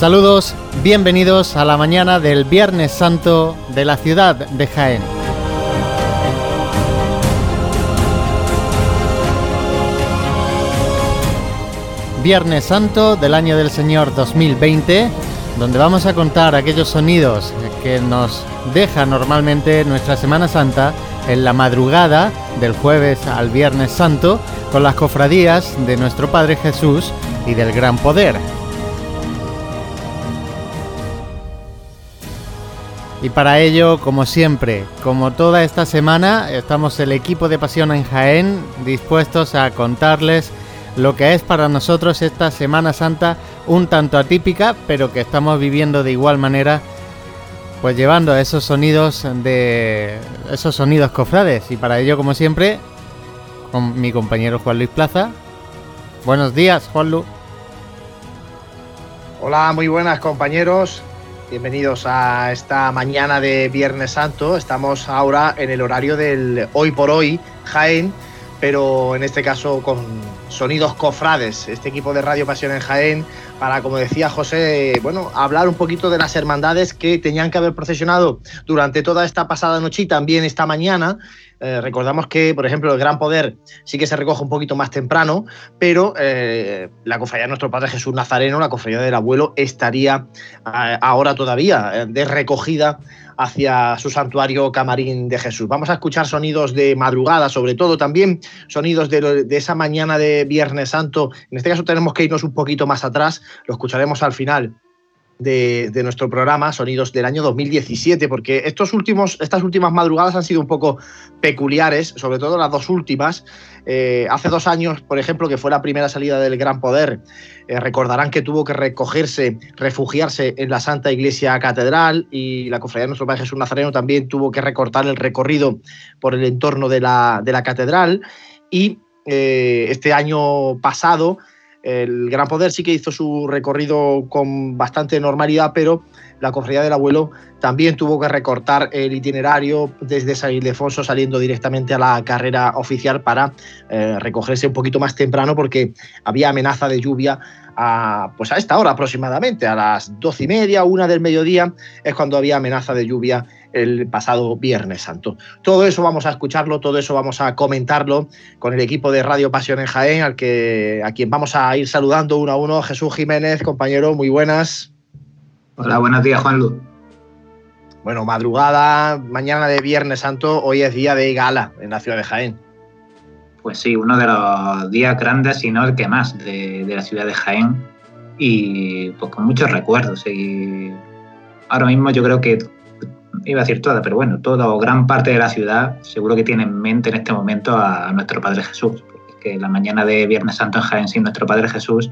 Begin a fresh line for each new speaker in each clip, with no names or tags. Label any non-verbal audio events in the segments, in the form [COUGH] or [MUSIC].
Saludos, bienvenidos a la mañana del Viernes Santo de la ciudad de Jaén. Viernes Santo del año del Señor 2020, donde vamos a contar aquellos sonidos que nos deja normalmente nuestra Semana Santa en la madrugada del jueves al Viernes Santo con las cofradías de nuestro Padre Jesús y del Gran Poder. Y para ello, como siempre, como toda esta semana, estamos el equipo de Pasión en Jaén dispuestos a contarles lo que es para nosotros esta Semana Santa un tanto atípica, pero que estamos viviendo de igual manera, pues llevando esos sonidos de esos sonidos cofrades. Y para ello, como siempre, con mi compañero Juan Luis Plaza. Buenos días, Juan Luis.
Hola, muy buenas compañeros. Bienvenidos a esta mañana de Viernes Santo. Estamos ahora en el horario del hoy por hoy, Jaén, pero en este caso con sonidos cofrades. Este equipo de Radio Pasión en Jaén, para, como decía José, bueno, hablar un poquito de las hermandades que tenían que haber procesionado durante toda esta pasada noche y también esta mañana eh, recordamos que, por ejemplo, el Gran Poder sí que se recoge un poquito más temprano, pero eh, la cofradía de nuestro Padre Jesús Nazareno, la cofradía del abuelo, estaría eh, ahora todavía de recogida hacia su santuario Camarín de Jesús. Vamos a escuchar sonidos de madrugada, sobre todo también sonidos de, esa mañana de Viernes Santo. En este caso tenemos que irnos un poquito más atrás, lo escucharemos al final de, nuestro programa, Sonidos del año 2017, porque estos últimos, estas últimas madrugadas han sido un poco peculiares, sobre todo las dos últimas. Eh, hace dos años, por ejemplo, que fue la primera salida del Gran Poder, eh, recordarán que tuvo que recogerse, refugiarse en la Santa Iglesia Catedral y la Cofradía de Nuestro Padre Jesús Nazareno también tuvo que recortar el recorrido por el entorno de la, de la Catedral. Y eh, este año pasado el Gran Poder sí que hizo su recorrido con bastante normalidad, pero la cofradía del abuelo también tuvo que recortar el itinerario desde San Ildefonso saliendo directamente a la carrera oficial para eh, recogerse un poquito más temprano porque había amenaza de lluvia a, pues a esta hora aproximadamente, a las doce y media, una del mediodía, es cuando había amenaza de lluvia el pasado Viernes Santo. Todo eso vamos a escucharlo, todo eso vamos a comentarlo con el equipo de Radio Pasión en Jaén, al que, a quien vamos a ir saludando uno a uno. Jesús Jiménez, compañero, muy buenas.
Hola, buenos días, Juan Luz.
Bueno, madrugada, mañana de Viernes Santo, hoy es día de gala en la ciudad de Jaén.
Pues sí, uno de los días grandes, si no el que más, de, de la ciudad de Jaén. Y pues con muchos recuerdos. Y ahora mismo yo creo que iba a decir toda, pero bueno, toda o gran parte de la ciudad seguro que tiene en mente en este momento a nuestro Padre Jesús. Porque que la mañana de Viernes Santo en Jaén sin nuestro Padre Jesús,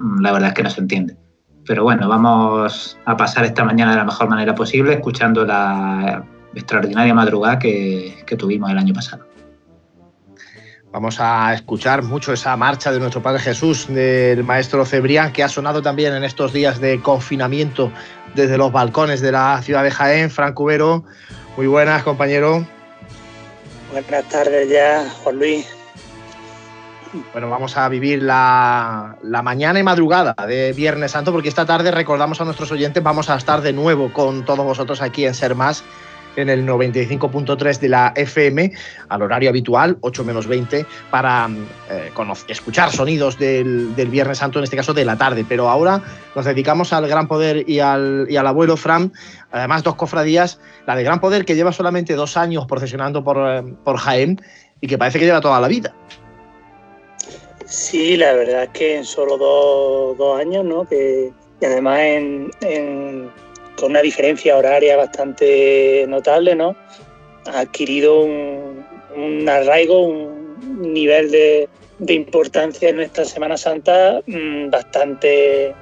mm, la verdad es que no se entiende. Pero bueno, vamos a pasar esta mañana de la mejor manera posible, escuchando la extraordinaria madrugada que, que tuvimos el año pasado.
Vamos a escuchar mucho esa marcha de nuestro Padre Jesús, del maestro Cebrián, que ha sonado también en estos días de confinamiento desde los balcones de la ciudad de Jaén. Frank Cubero, muy buenas, compañero.
Buenas tardes ya, Juan Luis.
Bueno, vamos a vivir la, la, mañana y madrugada de Viernes Santo, porque esta tarde recordamos a nuestros oyentes, vamos a estar de nuevo con todos vosotros aquí en Ser Más, en el 95.3 de la FM, al horario habitual, 8 menos 20, para eh, escuchar sonidos del, del, Viernes Santo, en este caso de la tarde. Pero ahora nos dedicamos al Gran Poder y al, y al abuelo Fran, además dos cofradías, la de Gran Poder que lleva solamente dos años procesionando por, por Jaén y que parece que lleva toda la vida.
Sí, la verdad es que en solo dos, dos años, ¿no? Que, y además en, con una diferencia horaria bastante notable, ¿no? Ha adquirido un, arraigo, un nivel de, de, importancia en nuestra Semana Santa mmm, bastante,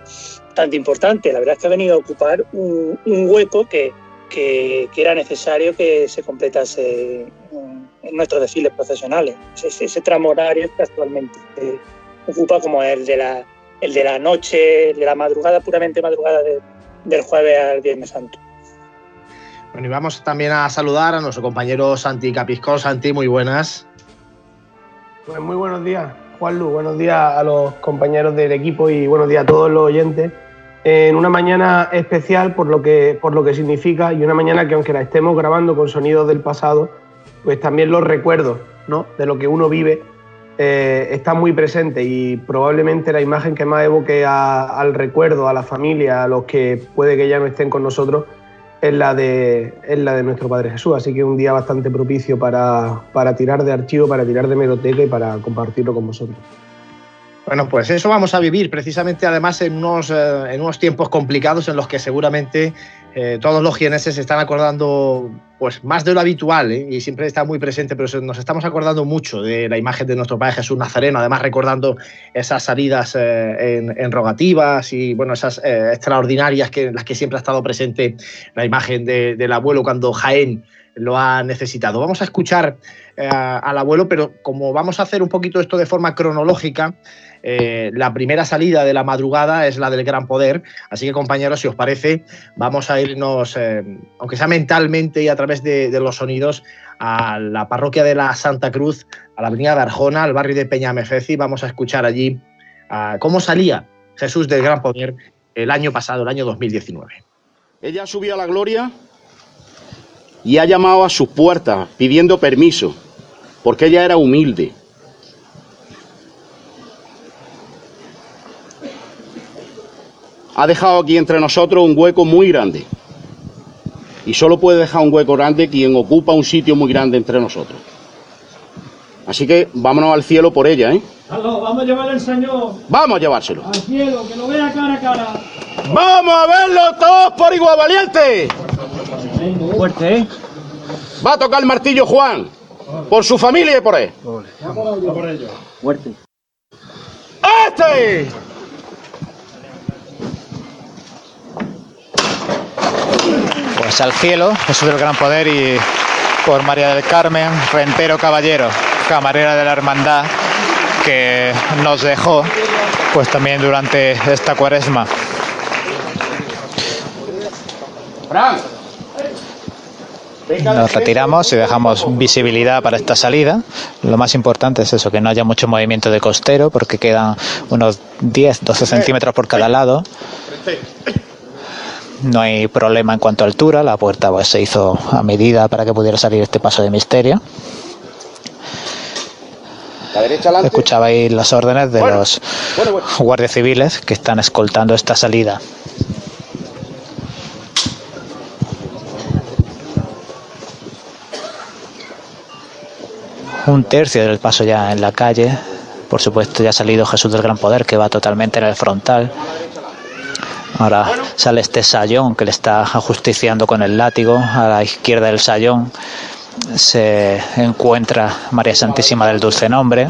bastante importante. La verdad es que ha venido a ocupar un, hueco que, que, era necesario que se completase en nuestros desfiles profesionales. Ese, tramo horario que actualmente ocupa como el de, la, el de la noche, de la madrugada, puramente madrugada de, del jueves al Viernes Santo.
Bueno, y vamos también a saludar a nuestro compañero Santi Capiscón. Santi, muy buenas.
Pues muy buenos días, Juan Lu. Buenos días a los compañeros del equipo y buenos días a todos los oyentes.
en una mañana especial por lo que, por lo que significa y una mañana que aunque la estemos grabando con sonidos del pasado, pues también los recuerdos ¿no? de lo que uno vive eh, está muy presente y probablemente la imagen que más evoque al recuerdo, a la familia, a los que puede que ya no estén con nosotros, es la de, es la de nuestro Padre Jesús. Así que un día bastante propicio para, para tirar de archivo, para tirar de meroteca y para compartirlo con vosotros.
Bueno, pues eso vamos a vivir precisamente además en unos, eh, en unos tiempos complicados en los que seguramente eh, todos los se están acordando pues más de lo habitual ¿eh? y siempre está muy presente, pero nos estamos acordando mucho de la imagen de nuestro Padre Jesús Nazareno, además recordando esas salidas en, rogativas y bueno, esas extraordinarias que, en las que siempre ha estado presente la imagen del abuelo cuando Jaén lo ha necesitado. Vamos a escuchar al abuelo, pero como vamos a hacer un poquito esto de forma cronológica, eh, la primera salida de la madrugada es la del Gran Poder, así que compañeros, si os parece, vamos a irnos, eh, aunque sea mentalmente y a través de, los sonidos, a la parroquia de la Santa Cruz, a la avenida de Arjona, al barrio de Peñamefeci, vamos a escuchar allí cómo salía Jesús del Gran Poder el año pasado, el año 2019.
Ella subió a la gloria y ha llamado a sus puertas pidiendo permiso, porque ella era humilde ha dejado aquí entre nosotros un hueco muy grande. Y solo puede dejar un hueco grande quien ocupa un sitio muy grande entre nosotros. Así que vámonos al cielo por ella, ¿eh?
vamos a llevarle al Señor.
Vamos a llevárselo.
Al cielo, que lo vea cara a cara.
¡Vamos a verlo todos por igual valiente!
Fuerte, ¿eh?
Va a tocar el martillo Juan. Por su familia y por él.
Fuerte.
¡Este!
Pues al cielo, Jesús del Gran Poder y por María del Carmen, Rentero Caballero, camarera de la Hermandad, que nos dejó pues también durante esta cuaresma. Nos retiramos y dejamos visibilidad para esta salida. Lo más importante es eso, que no haya mucho movimiento de costero, porque quedan unos 10-12 centímetros por cada lado. No hay problema en cuanto a altura, la puerta pues, se hizo a medida para que pudiera salir este paso de misterio. Escuchabais las órdenes de los guardias civiles que están escoltando esta salida. Un tercio del paso ya en la calle. Por supuesto ya ha salido Jesús del Gran Poder que va totalmente en el frontal. Ahora sale este sayón que le está ajusticiando con el látigo. A la izquierda del sayón se encuentra María Santísima del Dulce Nombre.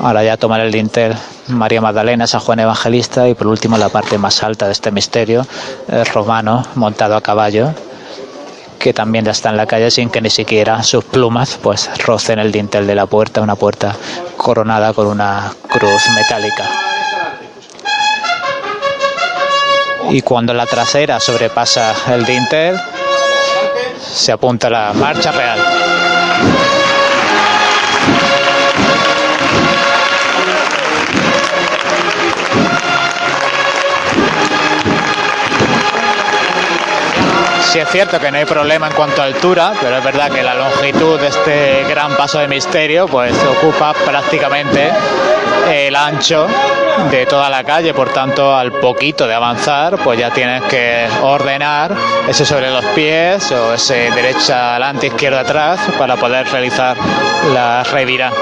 Ahora ya toma el dintel María Magdalena, San Juan Evangelista y por último la parte más alta de este misterio, el romano montado a caballo, que también ya está en la calle sin que ni siquiera sus plumas pues rocen el dintel de la puerta, una puerta coronada con una cruz metálica. Y cuando la trasera sobrepasa el dintel se apunta la marcha real. Sí es cierto que no hay problema en cuanto a altura, pero es verdad que la longitud de este gran paso de misterio pues ocupa prácticamente el ancho de toda la calle, por tanto al poquito de avanzar pues ya tienes que ordenar ese sobre los pies o ese derecha adelante, izquierda atrás para poder realizar la revira.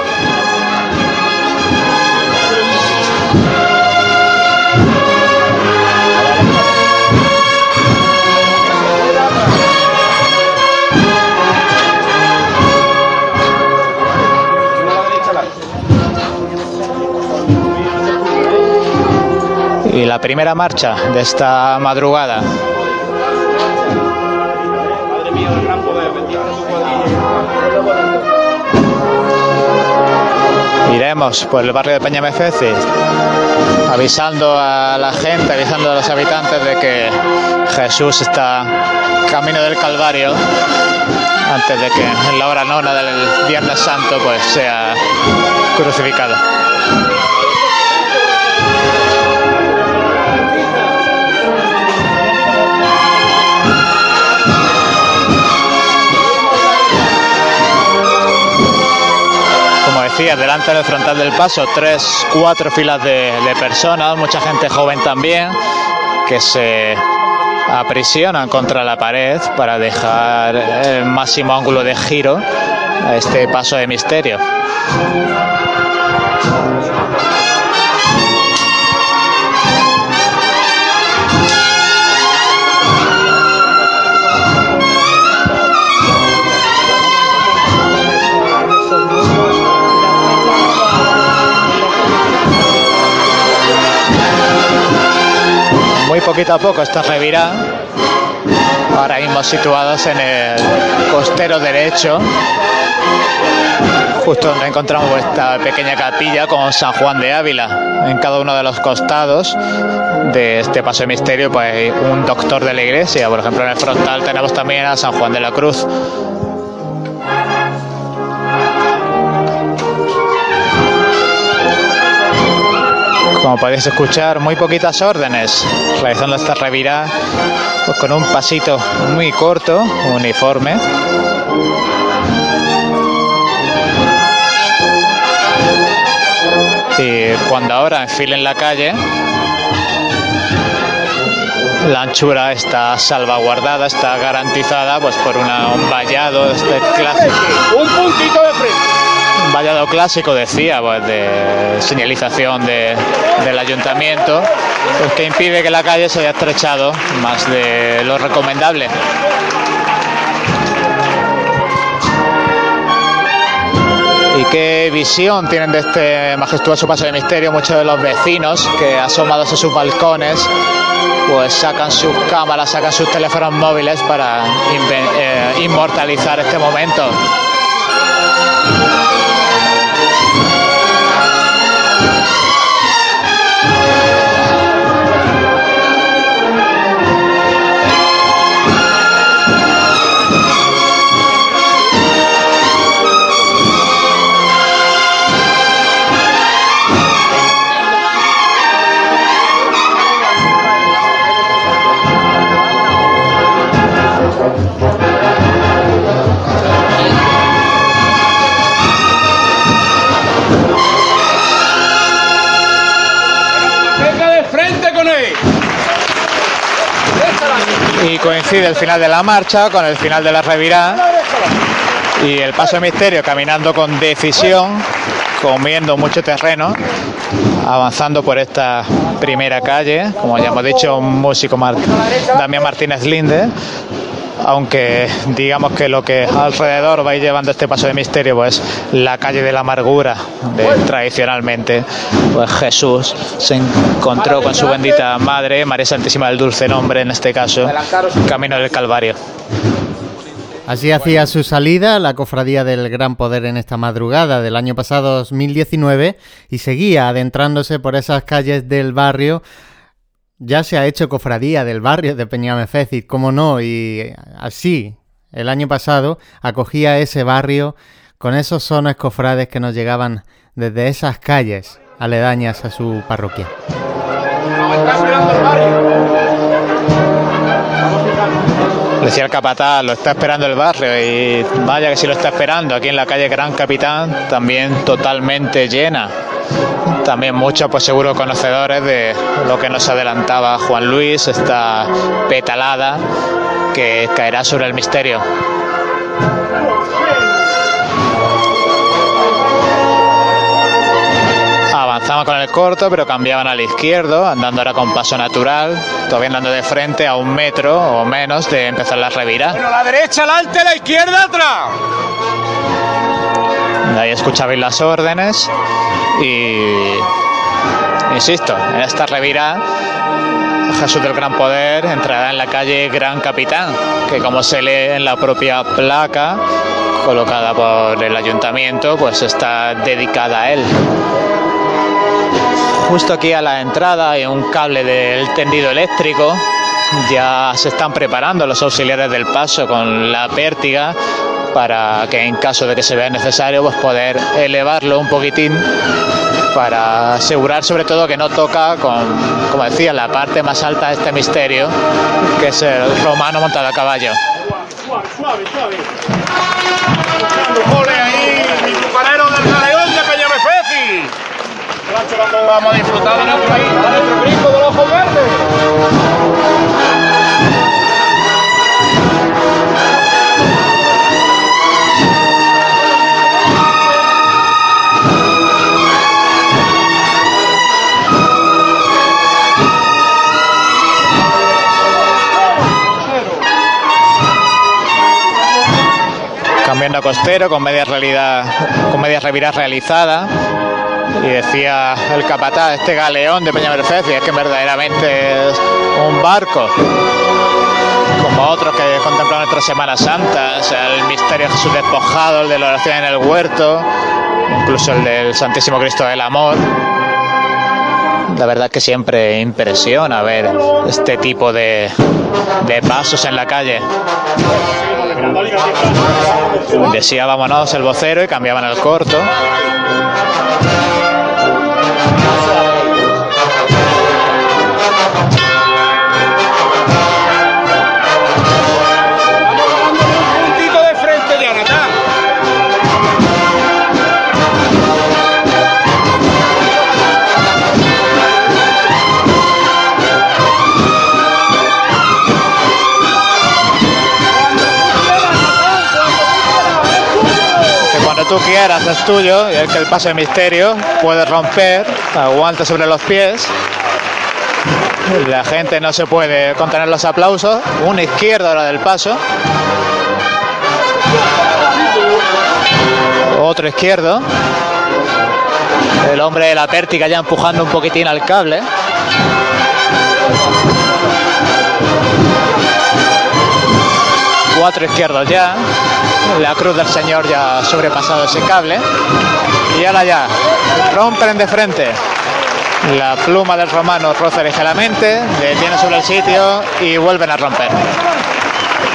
Y la primera marcha de esta madrugada. Iremos por el barrio de Peñamefeces avisando a la gente, avisando a los habitantes de que Jesús está camino del Calvario antes de que en la hora nona del Viernes Santo pues sea crucificado. Decía, delante del frontal del paso, tres, cuatro filas de, de personas, mucha gente joven también, que se aprisionan contra la pared para dejar el máximo ángulo de giro a este paso de misterio. Muy poquito a poco esta revirá. Ahora mismo situados en el costero derecho, justo donde encontramos esta pequeña capilla con San Juan de Ávila. En cada uno de los costados de este paso de misterio, pues un doctor de la iglesia. Por ejemplo, en el frontal tenemos también a San Juan de la Cruz. Como podéis escuchar, muy poquitas órdenes, realizando esta revirá pues con un pasito muy corto, uniforme. Y cuando ahora enfilen la calle, la anchura está salvaguardada, está garantizada pues por un vallado este clásico.
Un puntito de frente.
Vallado clásico, decía, pues de señalización de, del ayuntamiento, pues que impide que la calle se haya estrechado más de lo recomendable. ¿Y qué visión tienen de este majestuoso paso de misterio? Muchos de los vecinos que asomados a sus balcones pues sacan sus cámaras, sacan sus teléfonos móviles para eh, inmortalizar este momento. Coincide el final de la marcha con el final de la revirá y el paso de misterio caminando con decisión, comiendo mucho terreno, avanzando por esta primera calle, como ya hemos dicho, un músico Mar- Damián Martínez Linde, aunque digamos que lo que alrededor va a ir llevando este paso de misterio, pues la calle de la amargura, tradicionalmente pues Jesús se encontró con su bendita madre, María Santísima del Dulce Nombre, en este caso, camino del Calvario.
Así hacía su salida la cofradía del Gran Poder en esta madrugada del año pasado 2019 y seguía adentrándose por esas calles del barrio. Ya se ha hecho cofradía del barrio de Peñamefécid, cómo no, y así el año pasado acogía ese barrio con esos sones cofrades que nos llegaban desde esas calles aledañas a su parroquia.
Decía el capataz, lo está esperando el barrio y vaya que si lo está esperando. Aquí en la calle Gran Capitán también totalmente llena. También muchos, pues seguro conocedores de lo que nos adelantaba Juan Luis, esta petalada que caerá sobre el misterio. Avanzaban con el corto, pero cambiaban al izquierdo, andando ahora con paso natural, todavía andando de frente a un metro o menos de empezar la.
Bueno, la derecha la izquierda atrás.
Ahí escuchabais las órdenes y insisto, en esta revirá Jesús del Gran Poder entrará en la calle Gran Capitán, que como se lee en la propia placa colocada por el ayuntamiento, pues está dedicada a él. Justo aquí a la entrada hay un cable del tendido eléctrico. Ya se están preparando los auxiliares del paso con la pértiga para que en caso de que se vea necesario pues poder elevarlo un poquitín para asegurar sobre todo que no toca con, como decía, la parte más alta de este misterio, que es el romano montado a caballo.
Suave, suave. Ahí, del galeón de vamos a disfrutar de nuestro, de nuestro Cristo de los ojos verdes.
Costero con media realidad, con media revirada realizada. Y decía el capataz, este galeón de Peña Mercedes, es que verdaderamente es un barco, como otros que contemplamos nuestra Semana Santa, sea, el misterio de Jesús despojado, el de la oración en el huerto, incluso el del Santísimo Cristo del Amor. La verdad que siempre impresiona ver este tipo de, de pasos en la calle. Decía vámonos el vocero y cambiaban el corto. Tú quieras es tuyo y el que el paso de misterio puede romper, aguanta sobre los pies. La gente no se puede contener los aplausos. Una izquierda ahora del paso. Otro izquierdo. El hombre de la pértiga ya empujando un poquitín al cable. Cuatro izquierdos ya. La cruz del Señor ya ha sobrepasado ese cable. Y ahora ya. Rompen de frente. La pluma del romano roza ligeramente, detiene sobre el sitio y vuelven a romper.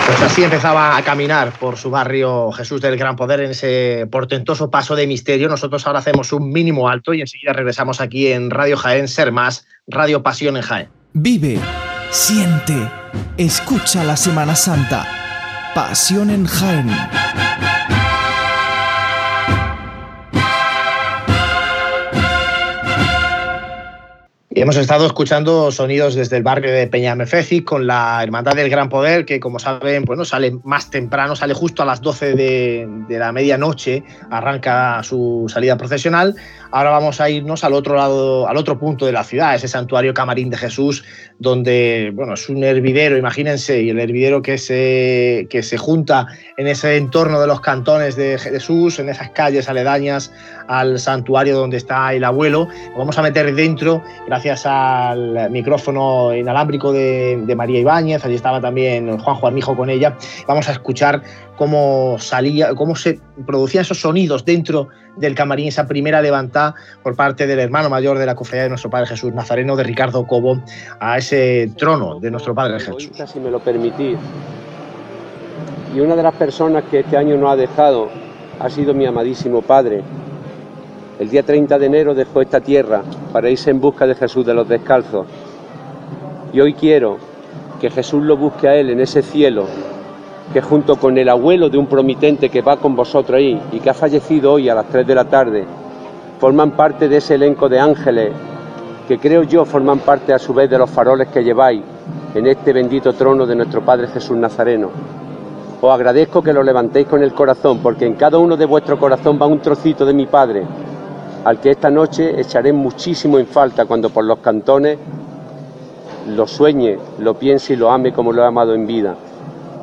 Pues así empezaba a caminar por su barrio Jesús del Gran Poder en ese portentoso paso de misterio. Nosotros ahora hacemos un mínimo alto y enseguida regresamos aquí en Radio Jaén, Ser Más, Radio Pasión en Jaén.
Vive, siente, escucha la Semana Santa. Pasión en Jaén.
Y hemos estado escuchando sonidos desde el barrio de Peñamefeci con la Hermandad del Gran Poder, que como saben, bueno, sale más temprano, sale justo a las 12 de, de la medianoche, arranca su salida procesional. Ahora vamos a irnos al otro lado, al otro punto de la ciudad, ese santuario Camarín de Jesús, donde bueno, es un hervidero, imagínense, y el hervidero que se, que se junta en ese entorno de los cantones de Jesús, en esas calles aledañas al santuario donde está el abuelo. Lo vamos a meter dentro, gracias al micrófono inalámbrico de, María Ibáñez, allí estaba también Juanjo Armijo con ella. Vamos a escuchar cómo salía, cómo se producían esos sonidos dentro del camarín, esa primera levantada por parte del hermano mayor de la cofradía de nuestro Padre Jesús Nazareno, de Ricardo Cobo, a ese trono de nuestro Padre Jesús.
Si me lo permitís. Y una de las personas que este año no ha dejado ha sido mi amadísimo Padre. El día 30 de enero dejó esta tierra para irse en busca de Jesús de los Descalzos. Y hoy quiero que Jesús lo busque a él en ese cielo que junto con el abuelo de un promitente que va con vosotros ahí y que ha fallecido hoy a las 3 de la tarde, forman parte de ese elenco de ángeles que creo yo forman parte a su vez de los faroles que lleváis en este bendito trono de nuestro Padre Jesús Nazareno. Os agradezco que lo levantéis con el corazón, porque en cada uno de vuestro corazón va un trocito de mi Padre, al que esta noche echaré muchísimo en falta cuando por los cantones lo sueñe, lo piense y lo ame como lo he amado en vida.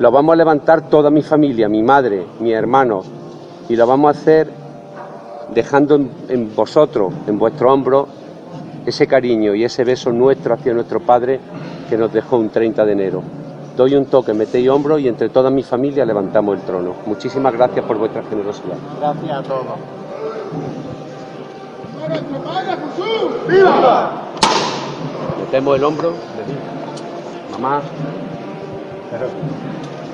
Lo vamos a levantar toda mi familia, mi madre, mi hermano, y lo vamos a hacer dejando en, en vosotros, en vuestro hombro, ese cariño y ese beso nuestro hacia nuestro Padre que nos dejó un 30 de enero. Doy un toque, metéis hombro y entre toda mi familia levantamos el trono. Muchísimas gracias por vuestra generosidad.
Gracias a todos.
Metemos el hombro. Mamá.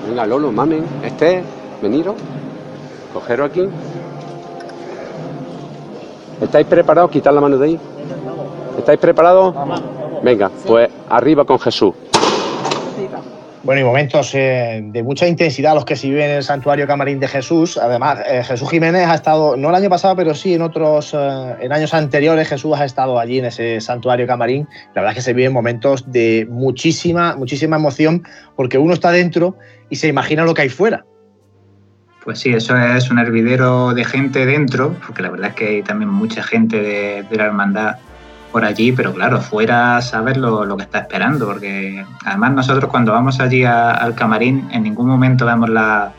Venga, Lolo, mamen. Este, veniros. Cogeros aquí. ¿Estáis preparados? Quitar la mano de ahí. ¿Estáis preparados? Venga, pues arriba con Jesús.
Bueno, y momentos eh, de mucha intensidad los que se viven en el santuario Camarín de Jesús. Además, eh, Jesús Jiménez ha estado, no el año pasado, pero sí en otros, eh, en años anteriores, Jesús ha estado allí en ese santuario Camarín. La verdad es que se viven momentos de muchísima, muchísima emoción, porque uno está dentro y se imagina lo que hay fuera.
Pues sí, eso es un hervidero de gente dentro, porque la verdad es que hay también mucha gente de, de la hermandad por allí, pero claro, fuera saber lo, lo, que está esperando, porque además nosotros cuando vamos allí a, al camarín en ningún momento vemos la,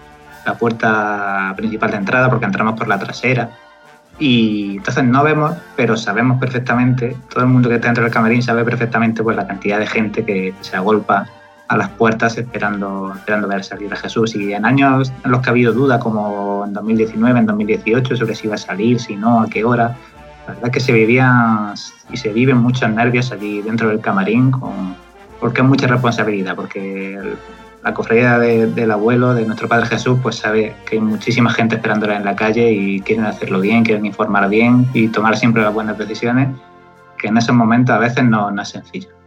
la, puerta principal de entrada porque entramos por la trasera y entonces no vemos, pero sabemos perfectamente, todo el mundo que está dentro del camarín sabe perfectamente pues la cantidad de gente que se agolpa a las puertas esperando, esperando ver salir a Jesús. Y en años en los que ha habido duda, como en 2019, en 2018, sobre si iba a salir, si no, a qué hora, la verdad que se vivían y se viven muchos nervios allí dentro del camarín, con, porque es mucha responsabilidad, porque la cofradía de, del abuelo, de nuestro Padre Jesús, pues sabe que hay muchísima gente esperándola en la calle y quieren hacerlo bien, quieren informar bien y tomar siempre las buenas decisiones, que en esos momentos a veces no es sencillo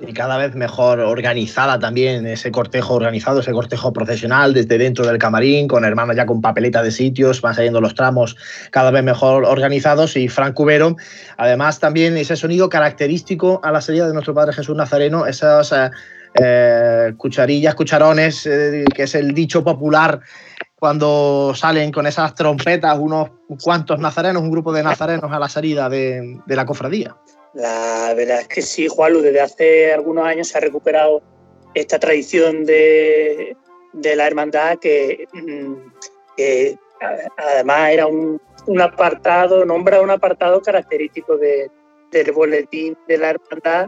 y cada vez mejor organizada también ese cortejo organizado, ese cortejo profesional desde dentro del camarín, con hermanos ya con papeleta de sitios, van saliendo los tramos cada vez mejor organizados y Frank Cubero, además también ese sonido característico a la salida de nuestro Padre Jesús Nazareno, esas eh, eh, cucharillas, cucharones, eh, que es el dicho popular cuando salen con esas trompetas unos cuantos nazarenos, un grupo de nazarenos a la salida de, de la cofradía.
La verdad es que sí, Juanlu, desde hace algunos años se ha recuperado esta tradición de, de la hermandad que, mm, que, además era un, un, apartado, nombra un apartado característico de, del boletín de la hermandad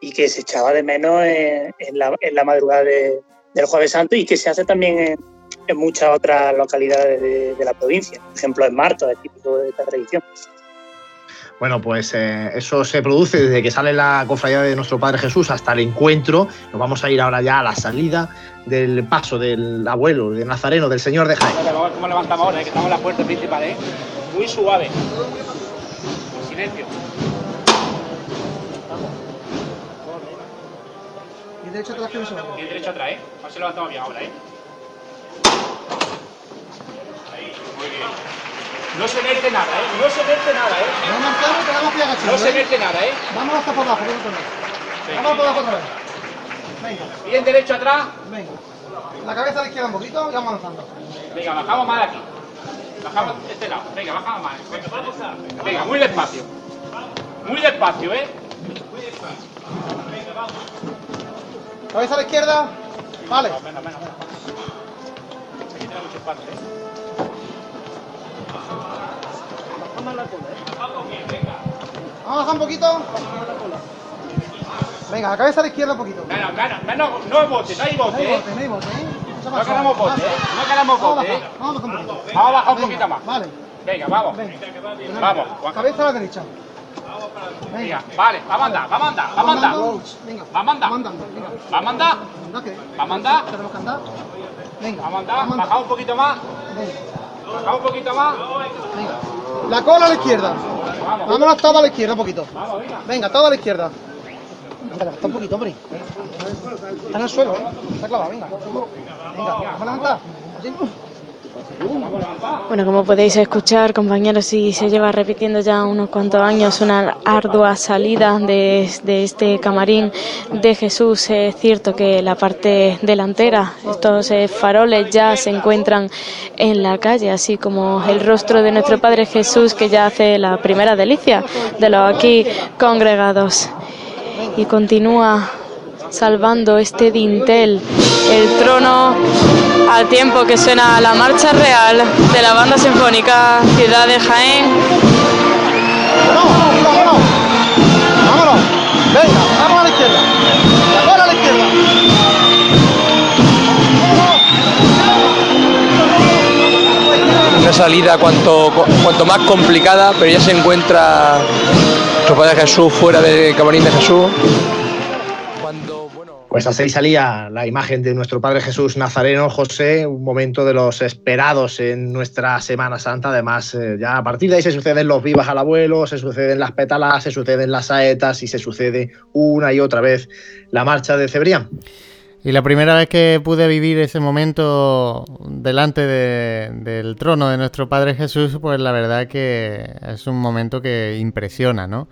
y que se echaba de menos en, la, en la, madrugada de, del Jueves Santo y que se hace también en, en muchas otras localidades de, de, la provincia. Por ejemplo, en Marto es típico de esta tradición.
Bueno, pues eh, eso se produce desde que sale la cofradía de nuestro Padre Jesús hasta el encuentro. Nos vamos a ir ahora ya a la salida del paso del abuelo, de Nazareno, del Señor de Jaén.
¿Cómo levantamos ahora? Eh? Que estamos en la puerta principal, ¿eh? Muy suave. Silencio.
Y derecho atrás que no se va.
Y derecho atrás, ¿eh? A ver si levantamos bien ahora, ¿eh? Ahí, muy bien. No se mete nada, ¿eh? No se mete nada, ¿eh?
No marcamos, quedamos aquí agachados.
No se mete nada, ¿eh?
Vamos hasta por abajo, vamos Vamos por abajo otra vez. Venga.
Bien derecho atrás.
Venga. La cabeza a la izquierda un poquito y vamos avanzando.
Venga, bajamos más aquí. Bajamos de este lado. Venga, bajamos más. Venga, muy despacio. Muy despacio, ¿eh? Muy despacio.
Venga, vamos. Cabeza a la izquierda. Vale.
Menos, menos, menos. Aquí tiene mucho espacio, ¿eh?
Vamos a bajar un poquito. Venga, la cabeza a la izquierda un poquito.
Menos, menos, menos, no bote, no hay bote.
No hay bote, no hay bote, ¿eh?
No queremos bote, ¿eh? No queremos bote, ¿eh?
Vamos a bajar.
Vamos a bajar un poquito más.
Vale.
Venga, vamos.
Venga.
Vamos.
Cabeza a la derecha.
Venga, vale, vamos a andar, vamos a andar, vamos a andar.
Venga,
vamos a andar.
Vamos andando, venga.
Vamos a andar. Vamos a andar.
Andar. Venga.
Vamos a andar, bajamos un poquito más.
Venga.
Un poquito más.
Venga. La cola a la izquierda. Vámonos toda a la izquierda un poquito.
Venga.
Toda a la izquierda. Está un poquito, hombre. Está en el suelo, ¿eh? Está clavado, venga. Venga, vamos a levantar.
Bueno, como podéis escuchar, compañeros, y se lleva repitiendo ya unos cuantos años una ardua salida de, de, este camarín de Jesús. Es cierto que la parte delantera, estos eh, faroles ya se encuentran en la calle, así como el rostro de nuestro Padre Jesús que ya hace la primera delicia de los aquí congregados. Y continúa salvando este dintel, el trono al tiempo que suena la marcha real de la banda sinfónica Ciudad de Jaén.
¡Vámonos! ¡Vámonos! ¡Vámonos! ¡Venga! ¡Vamos a la izquierda! ¡Ahora a la izquierda!
Una salida cuanto, cuanto más complicada, pero ya se encuentra nuestro Padre Jesús fuera del camarín de Jesús.
Pues así salía la imagen de nuestro Padre Jesús Nazareno, José, un momento de los esperados en nuestra Semana Santa. Además, eh, ya a partir de ahí se suceden los vivas al abuelo, se suceden las pétalas, se suceden las saetas y se sucede una y otra vez la marcha de Cebrián.
Y la primera vez que pude vivir ese momento delante de, del trono de nuestro Padre Jesús, pues la verdad que es un momento que impresiona, ¿no?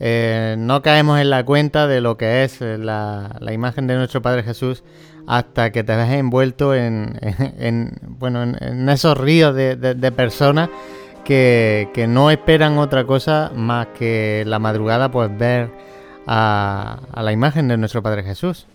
Eh, no caemos en la cuenta de lo que es la, la imagen de nuestro Padre Jesús hasta que te ves envuelto en, [LAUGHS] en, bueno, en, esos ríos de, personas que, no esperan otra cosa más que la madrugada, pues ver a, a la imagen de nuestro Padre Jesús.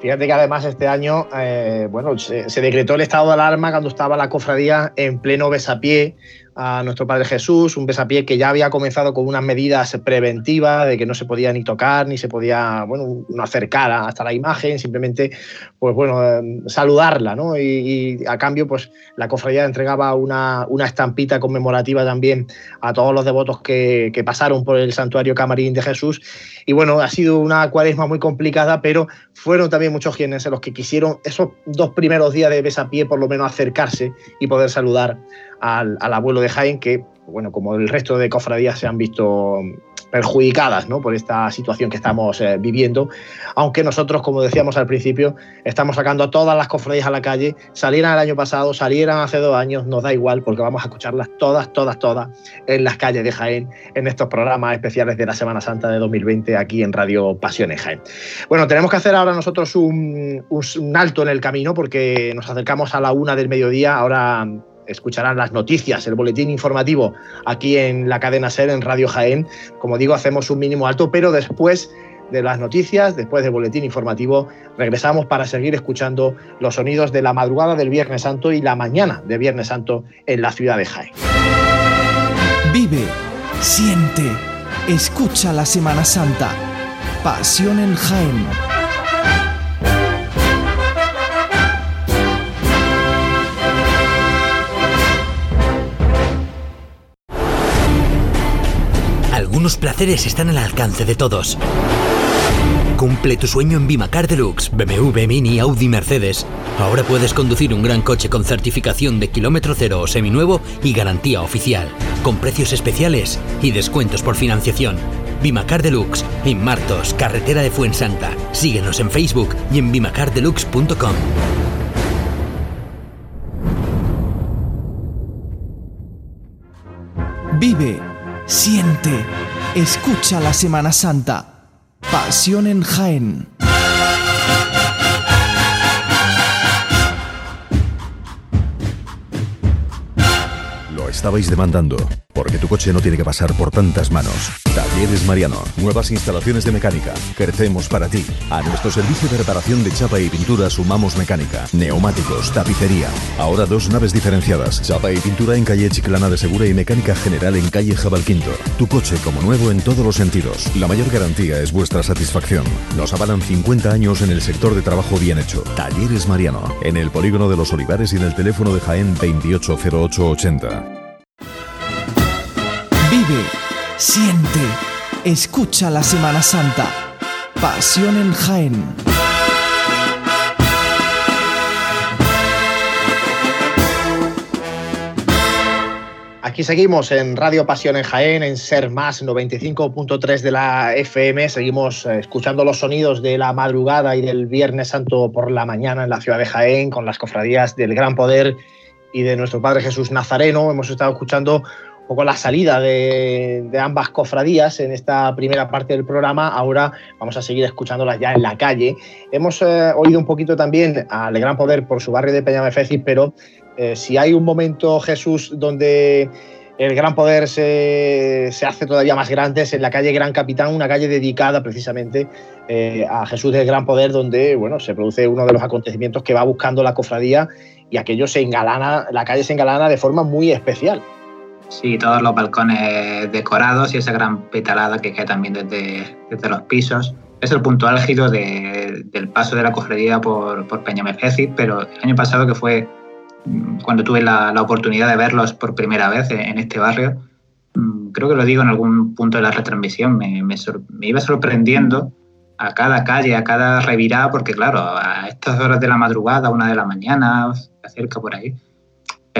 Fíjate que además este año, eh, bueno, se, se, decretó el estado de alarma cuando estaba la cofradía en pleno besapié a nuestro Padre Jesús, un besapié que ya había comenzado con unas medidas preventivas de que no se podía ni tocar, ni se podía, bueno, no acercar hasta la imagen, simplemente, pues bueno, eh, saludarla, ¿no? Y, a cambio, pues la cofradía entregaba una, una, estampita conmemorativa también a todos los devotos que pasaron por el santuario Camarín de Jesús. Y bueno, ha sido una cuaresma muy complicada, pero fueron también muchos quienes los que quisieron esos dos primeros días de besapié por lo menos acercarse y poder saludar al, al abuelo de Jaén, que, bueno, como el resto de cofradías se han visto perjudicadas por esta situación que estamos eh, viviendo, aunque nosotros, como decíamos al principio, estamos sacando a todas las cofradías a la calle, salieran el año pasado, salieran hace dos años, nos da igual porque vamos a escucharlas todas, todas, todas en las calles de Jaén, en estos programas especiales de la Semana Santa de 2020 aquí en Radio Pasiones Jaén. Bueno, tenemos que hacer ahora nosotros un alto en el camino porque nos acercamos a la una del mediodía, ahora escucharán las noticias, el boletín informativo aquí en la cadena SER, en Radio Jaén. Como digo, hacemos un mínimo alto, pero después de las noticias, después del boletín informativo, regresamos para seguir escuchando los sonidos de la madrugada del Viernes Santo y la mañana de Viernes Santo en la ciudad de Jaén.
Vive, siente, escucha la Semana Santa. Pasión en Jaén.
Algunos placeres están al alcance de todos. Cumple tu sueño en Bimacar Deluxe, BMW, Mini, Audi, Mercedes. Ahora puedes conducir un gran coche con certificación de kilómetro cero o seminuevo y garantía oficial, con precios especiales y descuentos por financiación. Bimacar Deluxe, en carretera de Fuensanta. Síguenos en Facebook y en bimacardeluxe.com.
Vive, siente, escucha la Semana Santa. Pasión en Jaén.
Lo estabais demandando. Porque tu coche no tiene que pasar por tantas manos. Talleres Mariano. Nuevas instalaciones de mecánica. Crecemos para ti. A nuestro servicio de reparación de chapa y pintura sumamos mecánica, neumáticos, tapicería. Ahora dos naves diferenciadas. Chapa y pintura en calle Chiclana de Segura y mecánica general en calle Jabalquinto. Tu coche como nuevo en todos los sentidos. La mayor garantía es vuestra satisfacción. Nos avalan 50 años en el sector de trabajo bien hecho. Talleres Mariano. En el polígono de los Olivares y en el teléfono de Jaén 280880.
Siente, escucha la Semana Santa. Pasión en Jaén.
Aquí seguimos en Radio Pasión en Jaén, en Ser Más 95.3 de la FM. Seguimos eh, escuchando los sonidos de la madrugada y del Viernes Santo por la mañana en la ciudad de Jaén, con las cofradías del Gran Poder y de nuestro Padre Jesús Nazareno. Hemos estado escuchando poco la salida de, de, ambas cofradías en esta primera parte del programa. Ahora vamos a seguir escuchándolas ya en la calle. Hemos eh, oído un poquito también al Gran Poder por su barrio de Peñamefecis, pero eh, si hay un momento, Jesús, donde el Gran Poder se, se, hace todavía más grande es en la calle Gran Capitán, una calle dedicada precisamente eh, a Jesús del Gran Poder, donde bueno, se produce uno de los acontecimientos que va buscando la cofradía y aquello se engalana, la calle se engalana de forma muy especial.
Sí, todos los balcones decorados y esa gran petalada que cae también desde, desde los pisos. Es el punto álgido de, del paso de la cofradía por, por Peñamefecis, pero el año pasado que fue cuando tuve la, la, oportunidad de verlos por primera vez en este barrio, creo que lo digo en algún punto de la retransmisión, me, me, me iba sorprendiendo a cada calle, a cada revirada, porque claro, a estas horas de la madrugada, una de la mañana, acerca por ahí,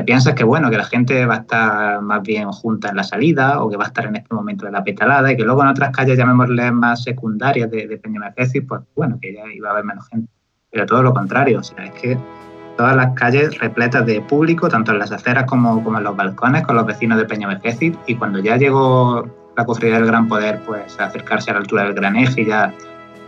piensas que bueno, que la gente va a estar más bien junta en la salida o que va a estar en este momento de la petalada y que luego en otras calles, llamémosle más secundarias de, de Peñamefeci, pues bueno, que ya iba a haber menos gente. Pero todo lo contrario, o sea, es que todas las calles repletas de público, tanto en las aceras como, como en los balcones, con los vecinos de Peñamefeci y cuando ya llegó la cofradía del Gran Poder, pues acercarse a la altura del Gran Eje y ya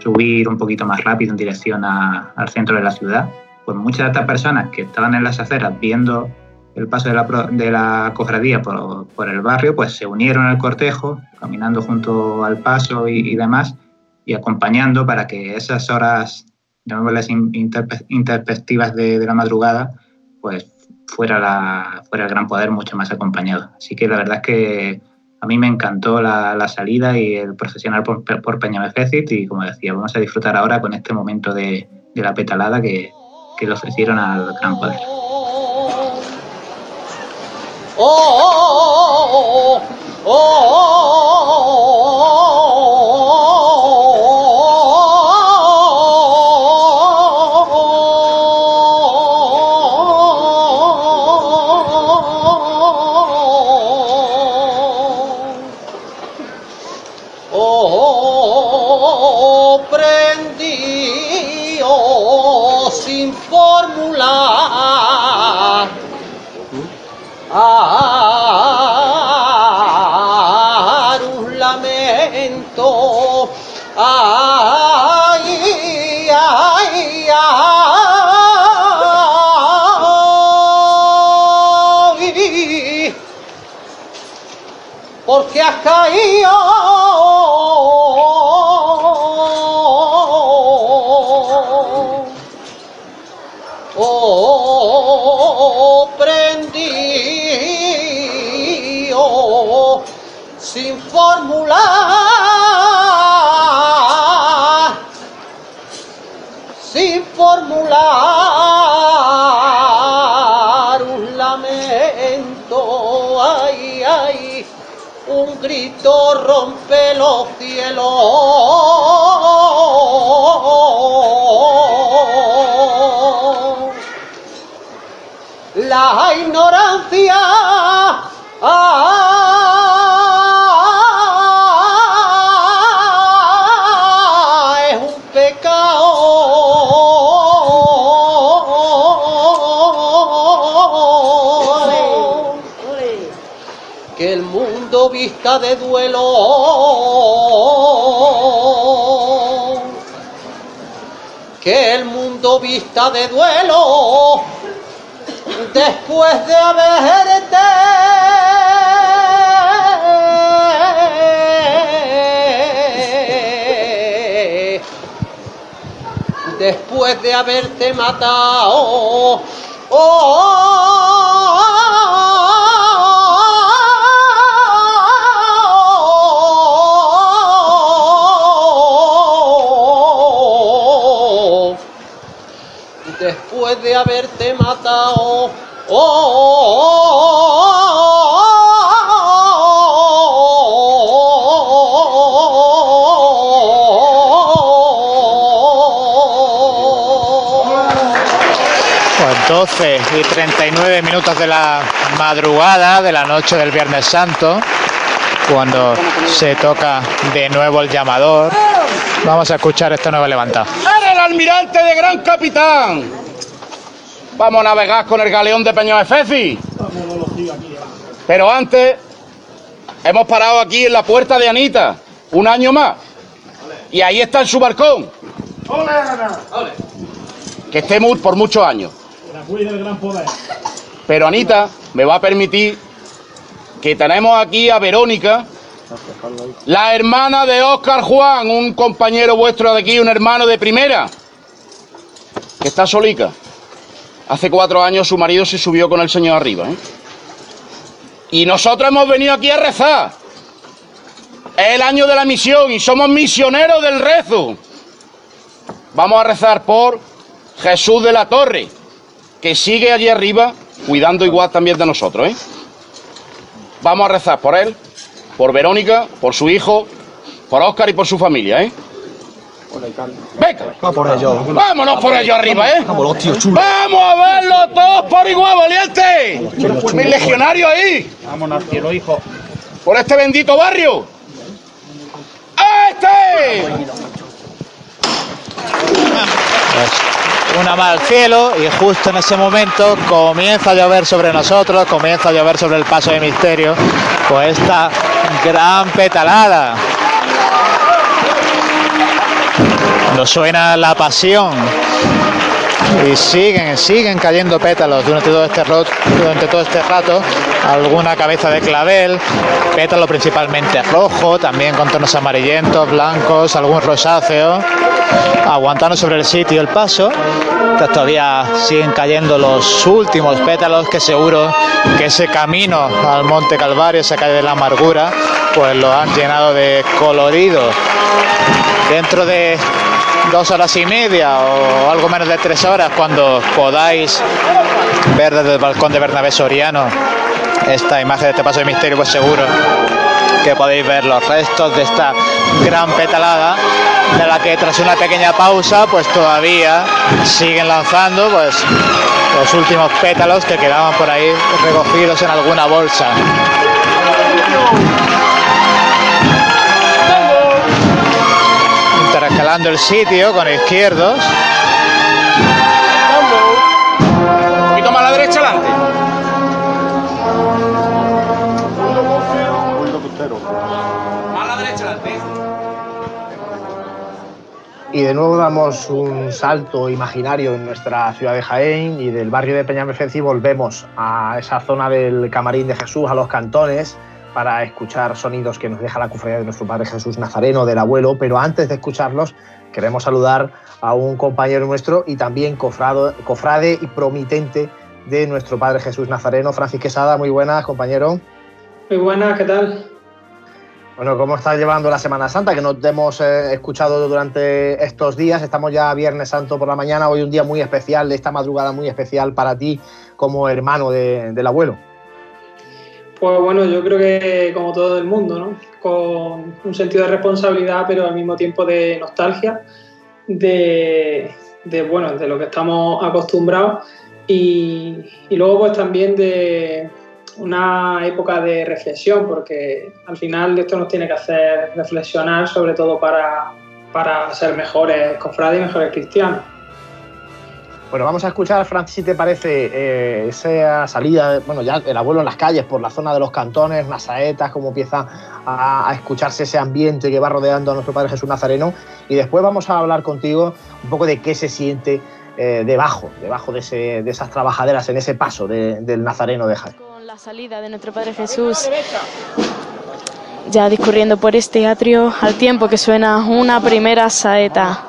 subir un poquito más rápido en dirección a- al centro de la ciudad, pues muchas de estas personas que estaban en las aceras viendo el paso de la, de la cofradía por, por el barrio, pues se unieron al cortejo, caminando junto al paso y, demás, y acompañando para que esas horas, llamémoslas in- interpe- interpectivas de, de la madrugada, pues fuera, la, fuera el gran poder mucho más acompañado. Así que la verdad es que a mí me encantó la, la salida y el procesionar por, por Peñamefecit y como decía, vamos a disfrutar ahora con este momento de, de la petalada que, que le ofrecieron al gran poder.
Oh, oh, oh, prendido sin formular caído ignorancia. Ah, es un pecado. Que el mundo vista de duelo. Que el mundo vista de duelo después de haberte después de haberte matado oh,
12 y 39 minutos de la madrugada de la noche del Viernes Santo, cuando se toca de nuevo el llamador. Vamos a escuchar este nuevo levantado.
¡Eres el almirante de gran capitán! Vamos a navegar con el galeón de Peño Efeci. Pero antes, hemos parado aquí en la puerta de Anita, un año más. Y ahí está en su balcón, que esté por muchos años. Pero Anita me va a permitir que tenemos aquí a Verónica, la hermana de Óscar Juan, un compañero vuestro de aquí, un hermano de primera, que está solica. Hace cuatro años su marido se subió con el señor arriba. ¿eh? Y nosotros hemos venido aquí a rezar. Es el año de la misión y somos misioneros del rezo. Vamos a rezar por Jesús de la Torre, que sigue allí arriba cuidando igual también de nosotros. ¿eh? Vamos a rezar por él, por Verónica, por su hijo, por Óscar y por su familia. ¿eh? Venga,
Va por ello.
vámonos por ello arriba, ¿eh?
Vámonos, tío chulo.
¡Vamos a verlo todos por igual, valiente! ¡Mi legionario ahí!
Vámonos, cielo, hijo.
¡Por este bendito barrio! ¡Este!
Una más al cielo y justo en ese momento comienza a llover sobre nosotros, comienza a llover sobre el paso de misterio, pues esta gran petalada. Nos suena la pasión y siguen, siguen cayendo pétalos durante todo este durante todo este rato. Alguna cabeza de clavel, pétalo principalmente rojo, también con tonos amarillentos, blancos, algún rosáceo, aguantando sobre el sitio el paso. Todavía siguen cayendo los últimos pétalos que seguro que ese camino al Monte Calvario, esa calle de la amargura, pues lo han llenado de colorido. Dentro de dos horas y media o algo menos de tres horas, cuando podáis ver desde el balcón de Bernabé Soriano esta imagen de este paso de misterio, pues seguro que podéis ver los restos de esta gran petalada, de la que tras una pequeña pausa, pues todavía siguen lanzando pues los últimos pétalos que quedaban por ahí recogidos en alguna bolsa. Intercalando el sitio con izquierdos.
Un poquito más a la derecha adelante. Más a la derecha adelante.
Y de nuevo damos un salto imaginario en nuestra ciudad de Jaén y del barrio de Peñamerfeci volvemos a esa zona del Camarín de Jesús, a los cantones, para escuchar sonidos que nos deja la cofradía de nuestro Padre Jesús Nazareno, del abuelo. Pero antes de escucharlos, queremos saludar a un compañero nuestro y también cofrado, cofrade y promitente de nuestro Padre Jesús Nazareno, Francis Quesada. Muy buenas, compañero.
Muy buenas, ¿qué tal?
Bueno, ¿cómo estás llevando la Semana Santa? Que no te hemos eh, escuchado durante estos días. Estamos ya Viernes Santo por la mañana. Hoy un día muy especial, esta madrugada muy especial para ti como hermano de- del abuelo.
Pues bueno, yo creo que como todo el mundo, ¿no? Con un sentido de responsabilidad, pero al mismo tiempo de nostalgia, de, de, bueno, de lo que estamos acostumbrados y, y luego pues también de una época de reflexión, porque al final esto nos tiene que hacer reflexionar, sobre todo para, para ser mejores cofrades y mejores cristianos.
Bueno, vamos a escuchar, Francis, si te parece, eh, esa salida, bueno, ya el abuelo en las calles, por la zona de los cantones, unas saetas, cómo empieza a, escucharse ese ambiente que va rodeando a nuestro Padre Jesús Nazareno. Y después vamos a hablar contigo un poco de qué se siente eh, debajo, debajo de, ese- de esas trabajaderas, en ese paso de- del Nazareno de Jaén.
Con la salida de nuestro Padre Jesús, ya discurriendo por este atrio, al tiempo que suena una primera saeta.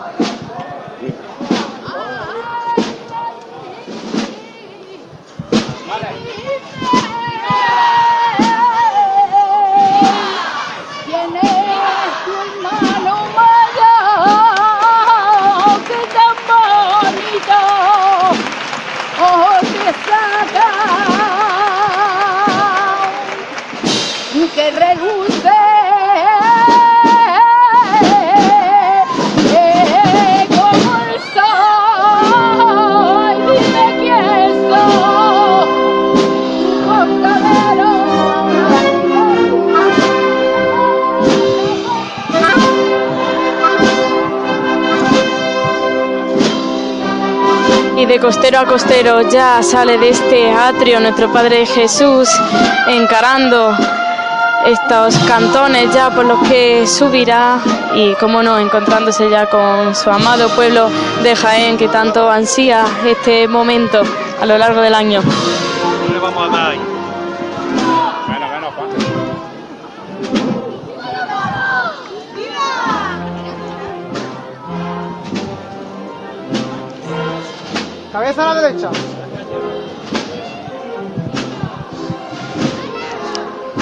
Costero a costero ya sale de este atrio nuestro Padre Jesús encarando estos cantones ya por los que subirá y, como no, encontrándose ya con su amado pueblo de Jaén que tanto ansía este momento a lo largo del año.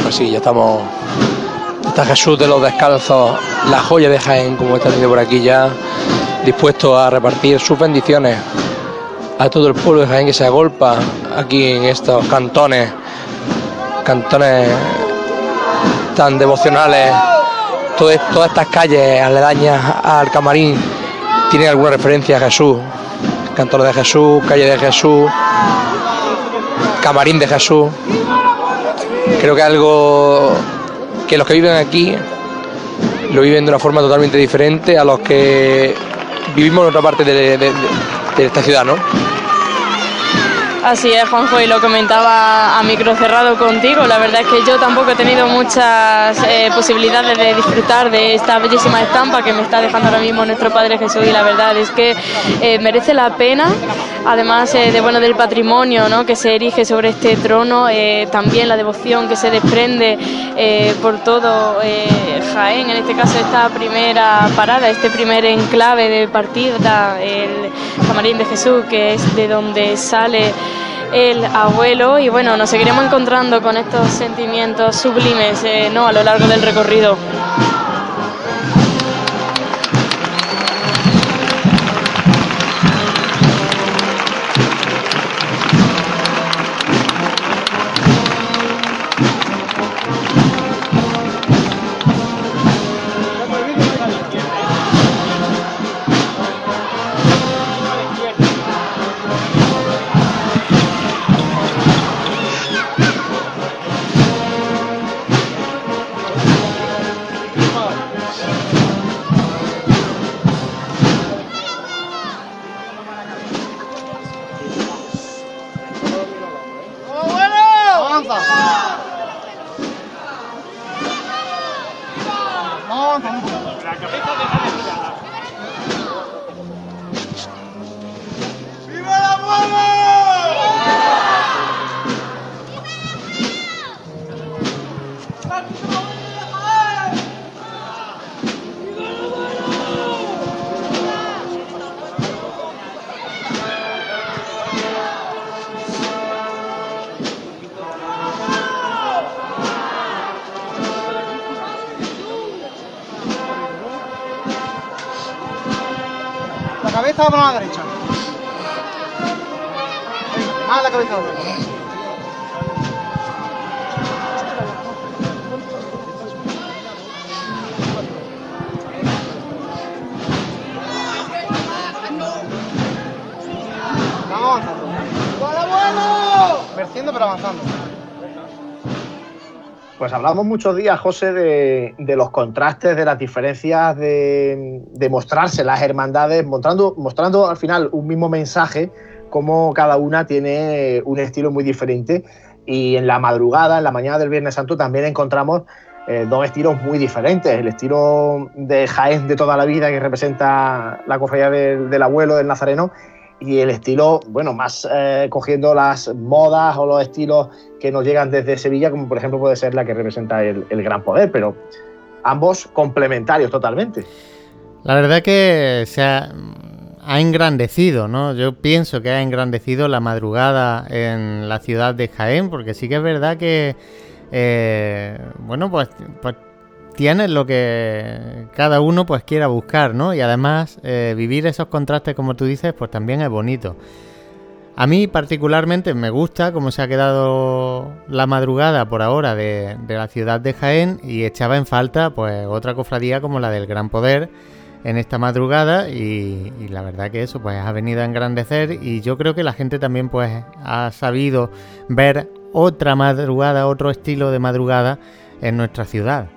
Pues sí, ya estamos. Está Jesús de los Descalzos, la joya de Jaén, como está viendo por aquí ya, dispuesto a repartir sus bendiciones a todo el pueblo de Jaén que se agolpa aquí en estos cantones, cantones tan devocionales, todas estas calles aledañas al camarín tienen alguna referencia a Jesús. Cantor de Jesús, calle de Jesús, camarín de Jesús. Creo que algo que los que viven aquí lo viven de una forma totalmente diferente a los que vivimos en otra parte de, de- esta ciudad, ¿no?
Así es, Juanjo, y lo comentaba a micro cerrado contigo. La verdad es que yo tampoco he tenido muchas eh, posibilidades de disfrutar de esta bellísima estampa que me está dejando ahora mismo nuestro Padre Jesús y la verdad es que eh, merece la pena, además eh, de bueno del patrimonio ¿no? que se erige sobre este trono, eh, también la devoción que se desprende eh, por todo Jaén, en este caso esta primera parada, este primer enclave de partida, el Camarín de Jesús, que es de donde sale el abuelo y bueno, nos seguiremos encontrando con estos sentimientos sublimes ¿no? a lo largo del recorrido.
La cabeza
va
Pues hablamos muchos días, José, de, los contrastes, de las diferencias, de, mostrarse las hermandades, mostrando, mostrando al final un mismo mensaje, como cada una tiene un estilo muy diferente. Y en la madrugada, en la mañana del Viernes Santo, también encontramos eh, dos estilos muy diferentes. El estilo de Jaén de toda la vida, que representa la cofradía del, del abuelo, del nazareno, y el estilo, bueno, más eh, cogiendo las modas o los estilos que nos llegan desde Sevilla, como por ejemplo puede ser la que representa el, Gran Poder, pero ambos complementarios totalmente.
La verdad que se ha, ha engrandecido, ¿no? Yo pienso que ha engrandecido la madrugada en la ciudad de Jaén, porque sí que es verdad que, eh, bueno, pues, pues tienes lo que cada uno pues quiera buscar, ¿no? Y además eh, vivir esos contrastes, como tú dices, pues también es bonito. A mí particularmente me gusta cómo se ha quedado la madrugada por ahora de, la ciudad de Jaén y echaba en falta pues otra cofradía como la del Gran Poder en esta madrugada y, y la verdad que eso pues ha venido a engrandecer y yo creo que la gente también pues ha sabido ver otra madrugada, otro estilo de madrugada en nuestra ciudad.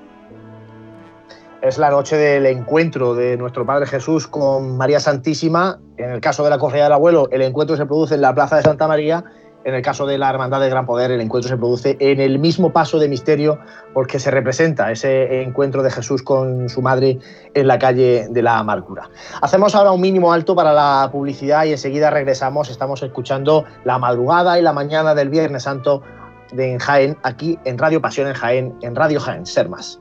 Es la noche del encuentro de nuestro Padre Jesús con María Santísima. En el caso de la cofradía del abuelo, el encuentro se produce en la Plaza de Santa María. En el caso de la Hermandad del Gran Poder, el encuentro se produce en el mismo paso de misterio porque se representa ese encuentro de Jesús con su madre en la calle de la Amargura. Hacemos ahora un mínimo alto para la publicidad y enseguida regresamos. Estamos escuchando la madrugada y la mañana del Viernes Santo de en Jaén, aquí en Radio Pasión en Jaén, en Radio Jaén, Ser Más.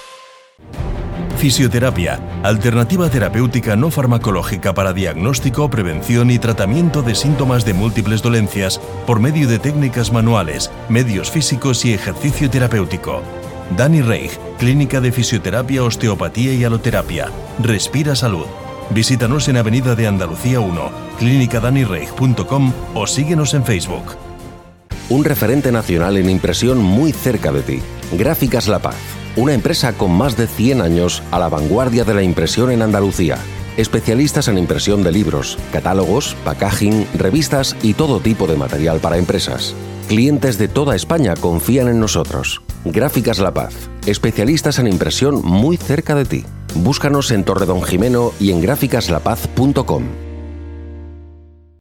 Fisioterapia, alternativa terapéutica no farmacológica para diagnóstico, prevención y tratamiento de síntomas de múltiples dolencias por medio de técnicas manuales, medios físicos y ejercicio terapéutico. Dani Reich, Clínica de Fisioterapia, Osteopatía y Aloterapia. Respira Salud. Visítanos en Avenida de Andalucía 1, clínicadanireich.com o síguenos en Facebook.
Un referente nacional en impresión muy cerca de ti. Gráficas La Paz una empresa con más de 100 años a la vanguardia de la impresión en Andalucía. Especialistas en impresión de libros, catálogos, packaging, revistas y todo tipo de material para empresas. Clientes de toda España confían en nosotros. Gráficas La Paz, especialistas en impresión muy cerca de ti. Búscanos en Torre Don Jimeno y en gráficaslapaz.com.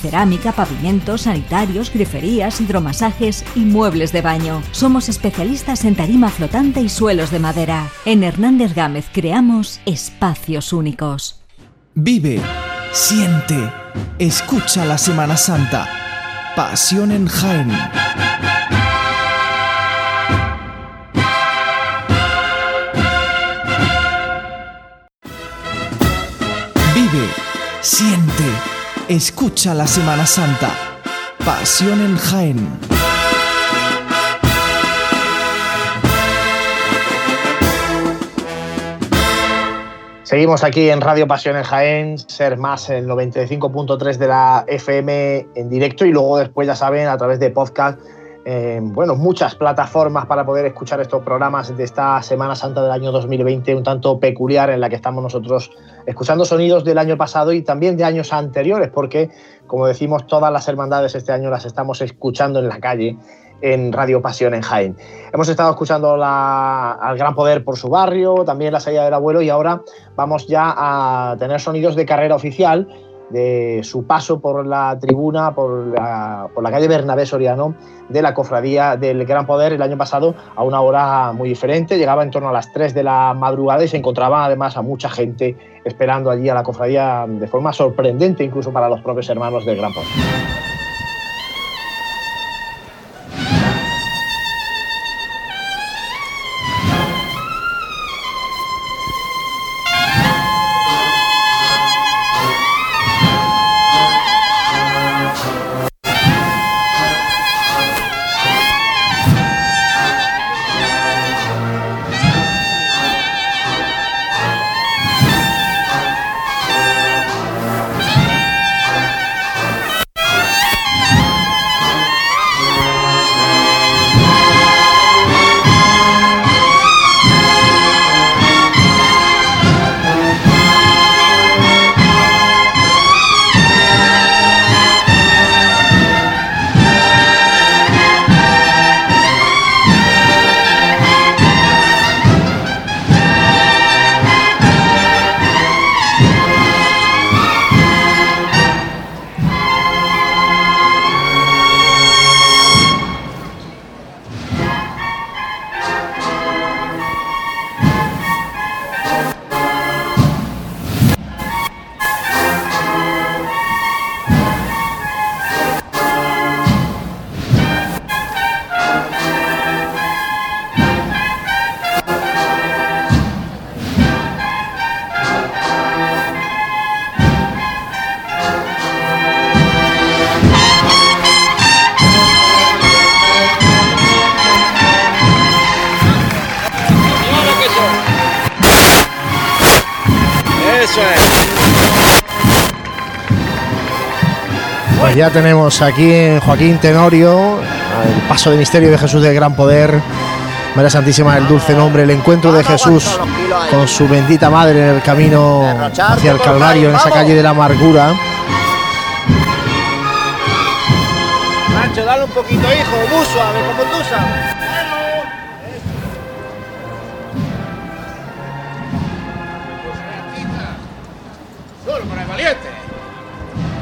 Cerámica, pavimentos, sanitarios, griferías, hidromasajes y muebles de baño. Somos especialistas en tarima flotante y suelos de madera. En Hernández Gámez creamos espacios únicos.
Vive, siente, escucha la Semana Santa. Pasión en Jaén. Vive, siente, escucha la Semana Santa. Pasión en Jaén.
Seguimos aquí en Radio Pasión en Jaén, ser más el 95.3 de la FM en directo y luego después ya saben a través de podcast, eh, bueno, muchas plataformas para poder escuchar estos programas de esta Semana Santa del año 2020, un tanto peculiar en la que estamos nosotros escuchando sonidos del año pasado y también de años anteriores, porque como decimos, todas las hermandades este año las estamos escuchando en la calle en Radio Pasión en Jaén. Hemos estado escuchando al Gran Poder por su barrio, también la salida del abuelo y ahora vamos ya a tener sonidos de carrera oficial de su paso por la tribuna, por la, por la calle Bernabé Soriano de la cofradía del Gran Poder el año pasado a una hora muy diferente, llegaba en torno a las 3 de la madrugada y se encontraba además a mucha gente esperando allí a la cofradía de forma sorprendente incluso para los propios hermanos del Gran Poder.
Ya tenemos aquí Joaquín Tenorio el paso de misterio de Jesús del Gran Poder. María Santísima del Dulce Nombre, el encuentro de Jesús con su bendita madre en el camino hacia el Calvario, en esa calle de la amargura.
Nacho, dale un poquito, hijo, muy suave, como tú sabes.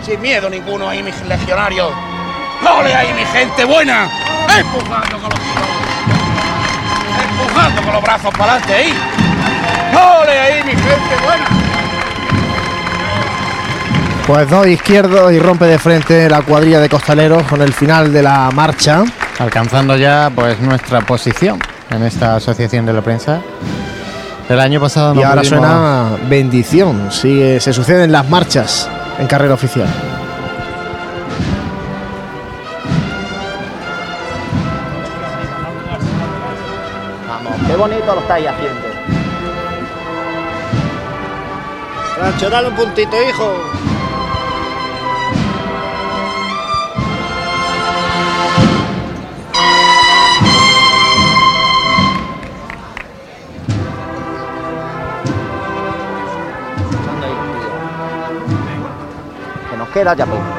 Sin miedo ninguno ahí, mis legionarios. ¡Ole ahí, mi gente buena! ¡Empujando con los! ¡Empujando con los brazos para adelante ahí! ¡Ole ahí, mi gente buena!
Pues dos izquierdos y rompe de frente la cuadrilla de costaleros con el final de la marcha.
Alcanzando ya pues nuestra posición en esta asociación de la prensa. El año pasado no
y ahora
pudimos-
suena bendición. Sigue, se suceden las marchas en carrera oficial.
Vamos, qué bonito lo estáis haciendo. Dale un puntito, hijo. Que nos queda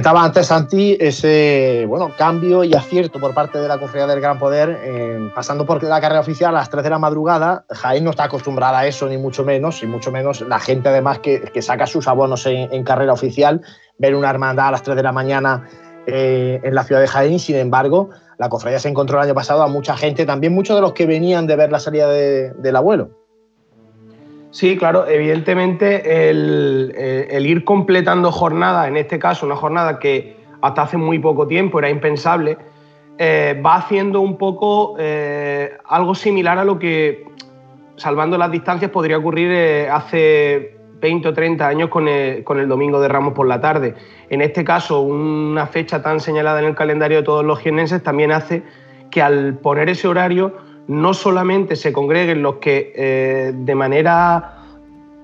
Comentaba antes Santi ese bueno cambio y acierto por parte de la Cofradía del Gran Poder, eh, pasando por la carrera oficial a las 3 de la madrugada. Jaén no está acostumbrada a eso, ni mucho menos, y mucho menos la gente además que, saca sus abonos en, carrera oficial, ver una hermandad a las 3 de la mañana eh, en la ciudad de Jaén. Sin embargo, la Cofradía se encontró el año pasado a mucha gente, también muchos de los que venían de ver la salida de- del abuelo.
Sí, claro, evidentemente el, eh, el ir completando jornadas, en este caso una jornada que hasta hace muy poco tiempo era impensable, eh, va haciendo un poco eh, algo similar a lo que, salvando las distancias, podría ocurrir hace 20 o 30 años con el, con el Domingo de Ramos por la tarde. En este caso, una fecha tan señalada en el calendario de todos los jienenses también hace que al poner ese horario no solamente se congreguen los que eh, de manera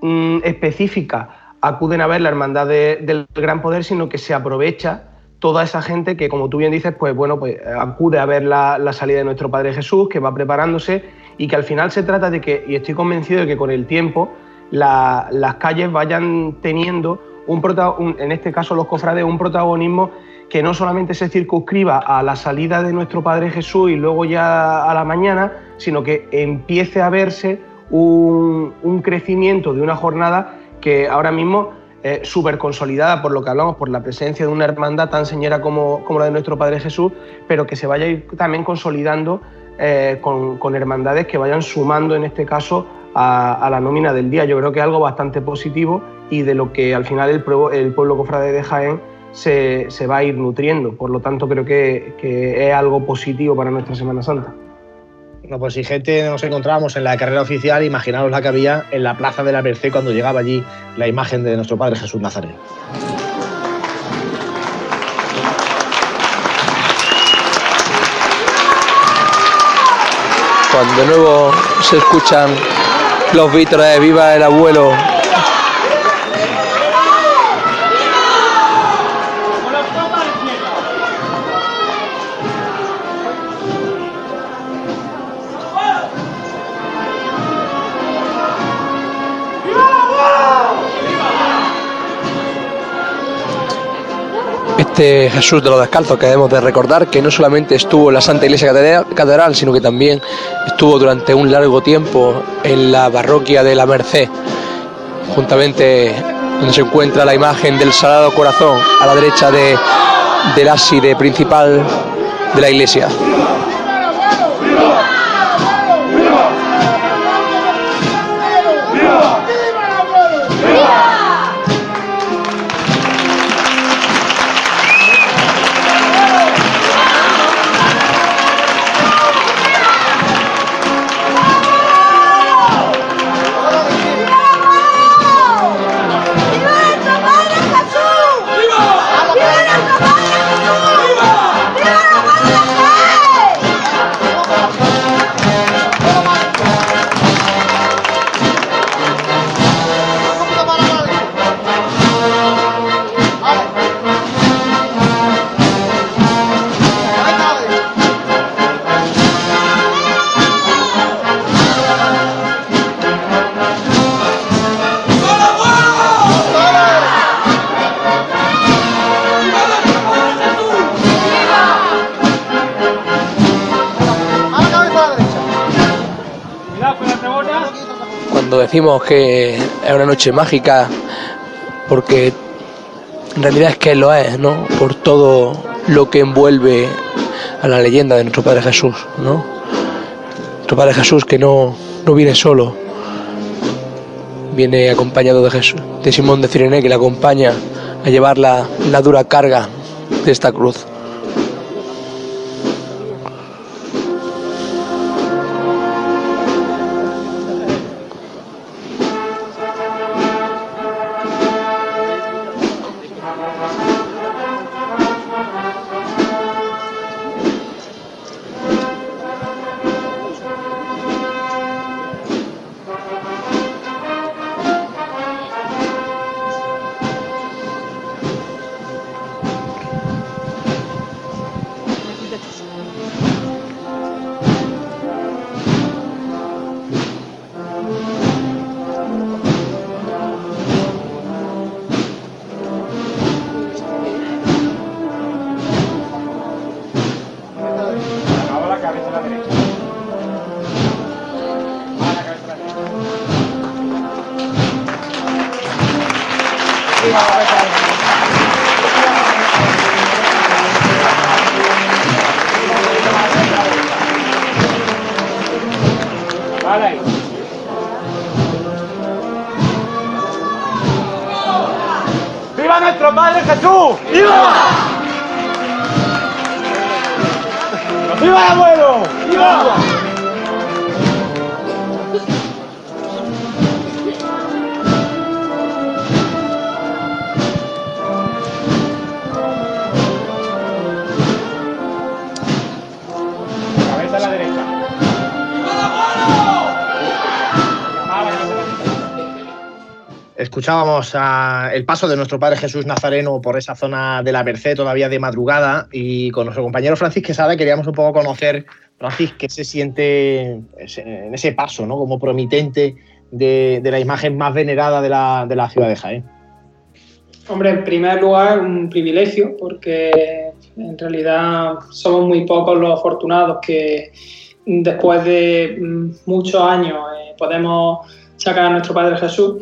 mm, específica acuden a ver la hermandad de- del Gran Poder, sino que se aprovecha toda esa gente que, como tú bien dices, pues bueno, pues acude a ver la, salida de nuestro Padre Jesús, que va preparándose y que al final se trata de que, y estoy convencido de que con el tiempo la- las calles vayan teniendo un, un- en este caso los cofrades, un protagonismo que no solamente se circunscriba a la salida de nuestro Padre Jesús y luego ya a la mañana, sino que empiece a verse un, crecimiento de una jornada que ahora mismo eh, súper consolidada por lo que hablamos, por la presencia de una hermandad tan señera como, como la de nuestro Padre Jesús, pero que se vaya a ir también consolidando eh, con, hermandades que vayan sumando en este caso a, la nómina del día. Yo creo que es algo bastante positivo y de lo que al final el, el pueblo cofrade de Jaén se, se, va a ir nutriendo. Por lo tanto, creo que, que es algo positivo para nuestra Semana Santa.
Bueno, pues si gente nos encontrábamos en la carrera oficial, imaginaos la que había en la plaza de la Merced cuando llegaba allí la imagen de nuestro Padre Jesús Nazareno.
Cuando de nuevo se escuchan los vítores de Viva el Abuelo este Jesús de los Descalzos que debemos de recordar que no solamente estuvo en la Santa Iglesia Catedral, sino que también estuvo durante un largo tiempo en la parroquia de la Merced, juntamente donde se encuentra la imagen del Sagrado Corazón a la derecha de, del ábside principal de la iglesia. Decimos que es una noche mágica porque en realidad es que lo es, ¿no? Por todo lo que envuelve a la leyenda de nuestro Padre Jesús, ¿no? Nuestro Padre Jesús que no, no viene solo, viene acompañado de Jesús, de Simón de Cirene que le acompaña a llevar la, la dura carga de esta cruz.
El
paso de nuestro Padre Jesús Nazareno por esa zona de la Merced todavía de madrugada y con nuestro compañero Francis Quesada queríamos un poco conocer, Francis, qué se siente en ese paso, ¿no? Como promitente de, la imagen más venerada de la, de la ciudad de Jaén.
Hombre, en primer lugar, un privilegio, porque en realidad somos muy pocos los afortunados que después de muchos años eh, podemos sacar a nuestro Padre Jesús.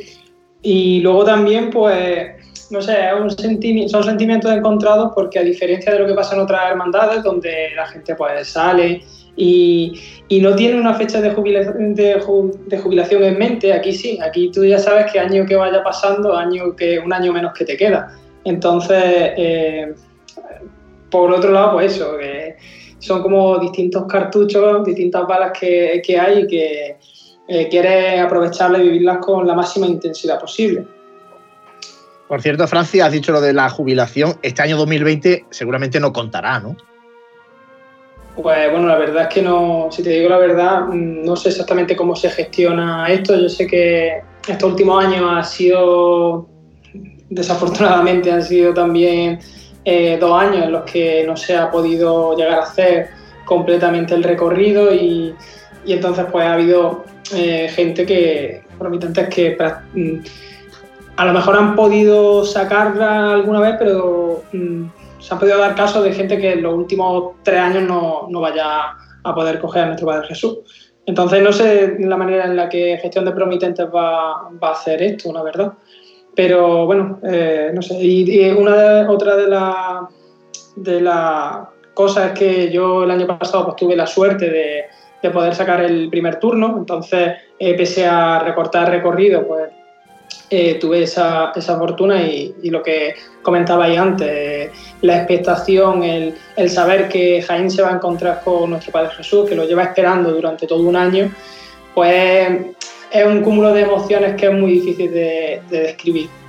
Y luego también, pues, no sé, un sentimi- son sentimientos encontrados porque a diferencia de lo que pasa en otras hermandades donde la gente pues sale y, y no tiene una fecha de jubilación en mente, aquí sí, aquí tú ya sabes que año que vaya pasando, año que un año menos que te queda. Entonces, eh, por otro lado, pues eso, que son como distintos cartuchos, distintas balas que, que hay y que eh, quieres aprovecharlas y vivirlas con la máxima intensidad posible.
Por cierto, Francia, has dicho lo de la jubilación. Este año 2020 seguramente no contará, ¿no?
Pues bueno, la verdad es que no, si te digo la verdad, mm, no sé exactamente cómo se gestiona esto. Yo sé que estos últimos años ha sido, desafortunadamente, han sido también eh, dos años en los que no se ha podido llegar a hacer completamente el recorrido y, y entonces pues ha habido eh, gente que, promitentes que mm, a lo mejor han podido sacarla alguna vez, pero mm, se han podido dar casos de gente que en los últimos tres años no, no vaya a poder coger a nuestro Padre Jesús. Entonces no sé la manera en la que gestión de promitentes va, va a hacer esto, la verdad. Pero bueno, eh, no sé. Y, una de, otra de las de las cosas es que yo el año pasado pues, tuve la suerte de, de poder sacar el primer turno, entonces eh, pese a recortar recorrido, pues eh, tuve esa, esa fortuna y, lo que comentabais antes, eh, la expectación, el, el saber que Jaén se va a encontrar con nuestro Padre Jesús, que lo lleva esperando durante todo un año, pues es un cúmulo de emociones que es muy difícil de describir.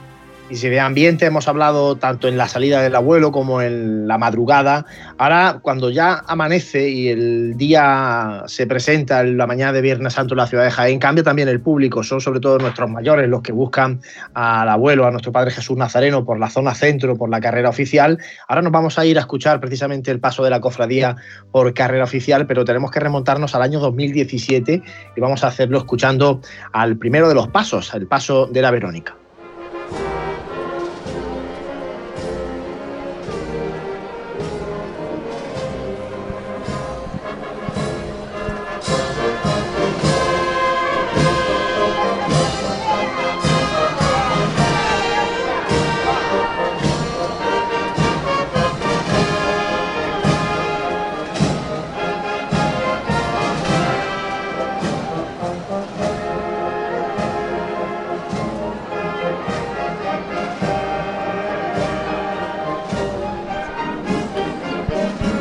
Y si de ambiente hemos hablado tanto en la salida del abuelo como en la madrugada, ahora cuando ya amanece y el día se presenta en la mañana de Viernes Santo en la ciudad de Jaén, cambia también el público, son sobre todo nuestros mayores los que buscan al abuelo, a nuestro Padre Jesús Nazareno por la zona centro, por la carrera oficial. Ahora nos vamos a ir a escuchar precisamente el paso de la cofradía por carrera oficial, pero tenemos que remontarnos al año 2017 y vamos a hacerlo escuchando al primero de los pasos, el paso de la Verónica.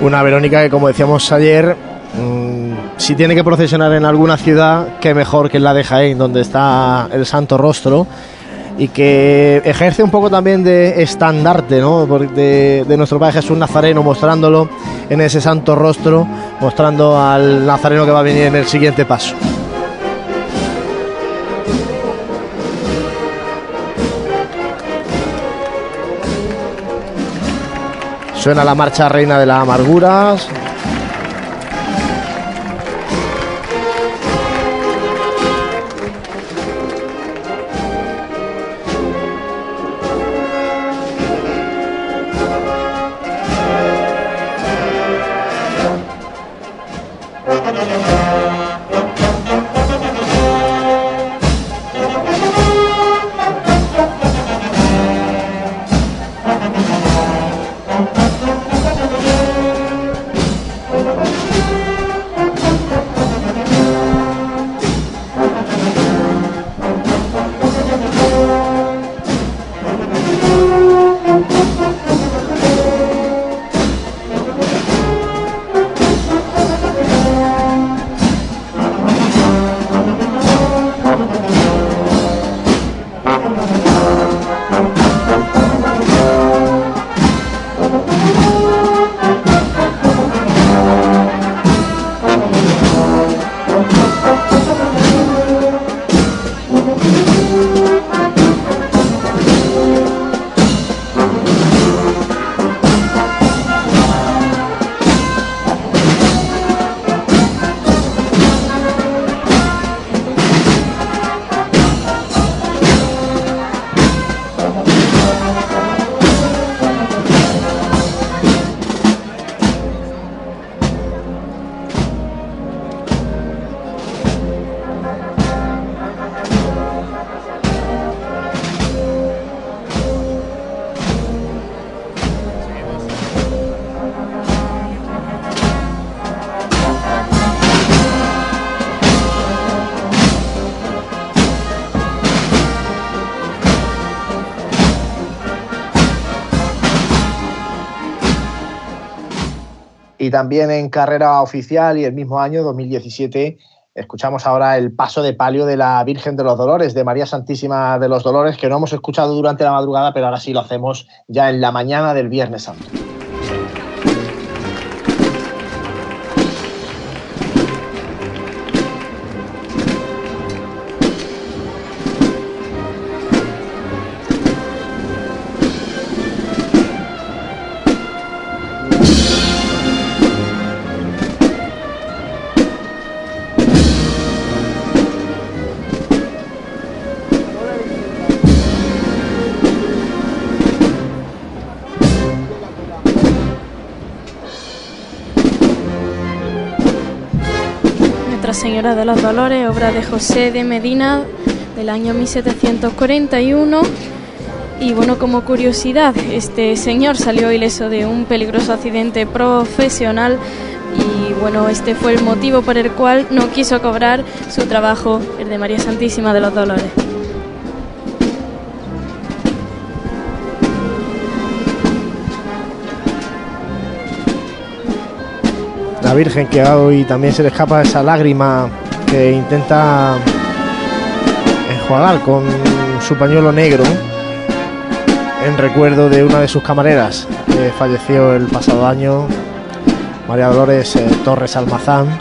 Una Verónica que, como decíamos ayer, mm, si tiene que procesionar en alguna ciudad, qué mejor que la de Jaén, donde está el Santo Rostro, y que ejerce un poco también de estandarte ¿no? De, de nuestro Padre Jesús Nazareno, mostrándolo en ese Santo Rostro, mostrando al Nazareno que va a venir en el siguiente paso. Suena la marcha Reina de las Amarguras.
Y también en carrera oficial y el mismo año, 2017, escuchamos ahora el paso de palio de la Virgen de los Dolores, de María Santísima de los Dolores, que no hemos escuchado durante la madrugada, pero ahora sí lo hacemos ya en la mañana del Viernes Santo.
Señora de los Dolores, obra de José de Medina del año 1741. Y bueno, como curiosidad, este señor salió ileso de un peligroso accidente profesional y bueno, este fue el motivo por el cual no quiso cobrar su trabajo, el de María Santísima de los Dolores.
Virgen que hoy también se le escapa esa lágrima que intenta enjuagar con su pañuelo negro en recuerdo de una de sus camareras que falleció el pasado año, María Dolores eh, Torres Almazán.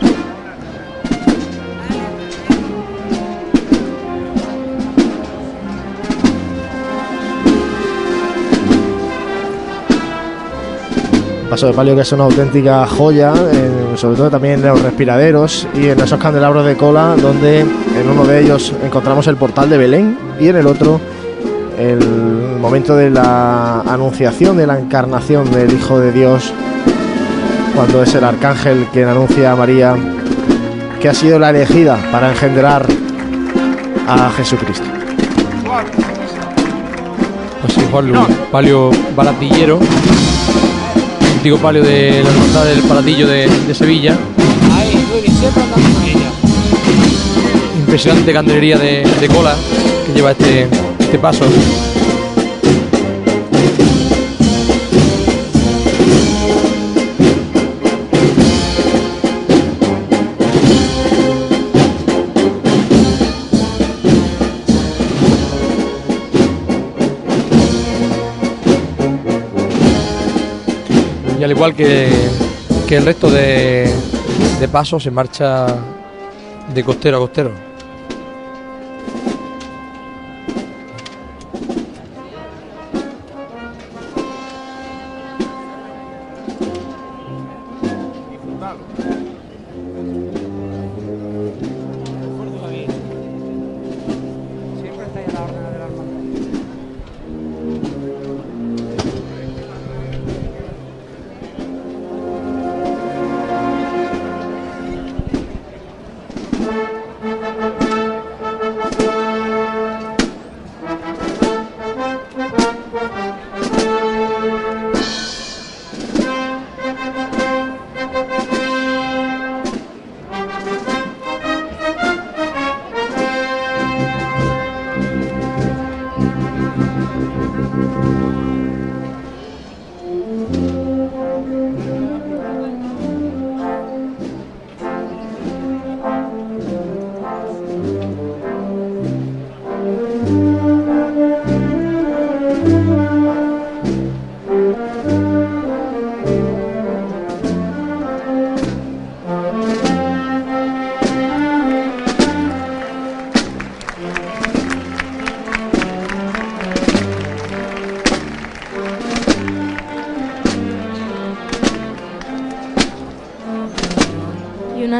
Paso de palio que es una auténtica joya, sobre todo también en los respiraderos y en esos candelabros de cola, donde en uno de ellos encontramos el portal de Belén y en el otro el momento de la anunciación de la encarnación del Hijo de Dios, cuando es el arcángel quien anuncia a María que ha sido la elegida para engendrar a Jesucristo.
Pues sí, Juan Luis, palio baratillero. Antiguo palio de la hermandad del Palatillo de, Sevilla. Impresionante candelería de, de cola que lleva este, este paso. Igual que, que el resto de, de pasos se marcha de costero a costero.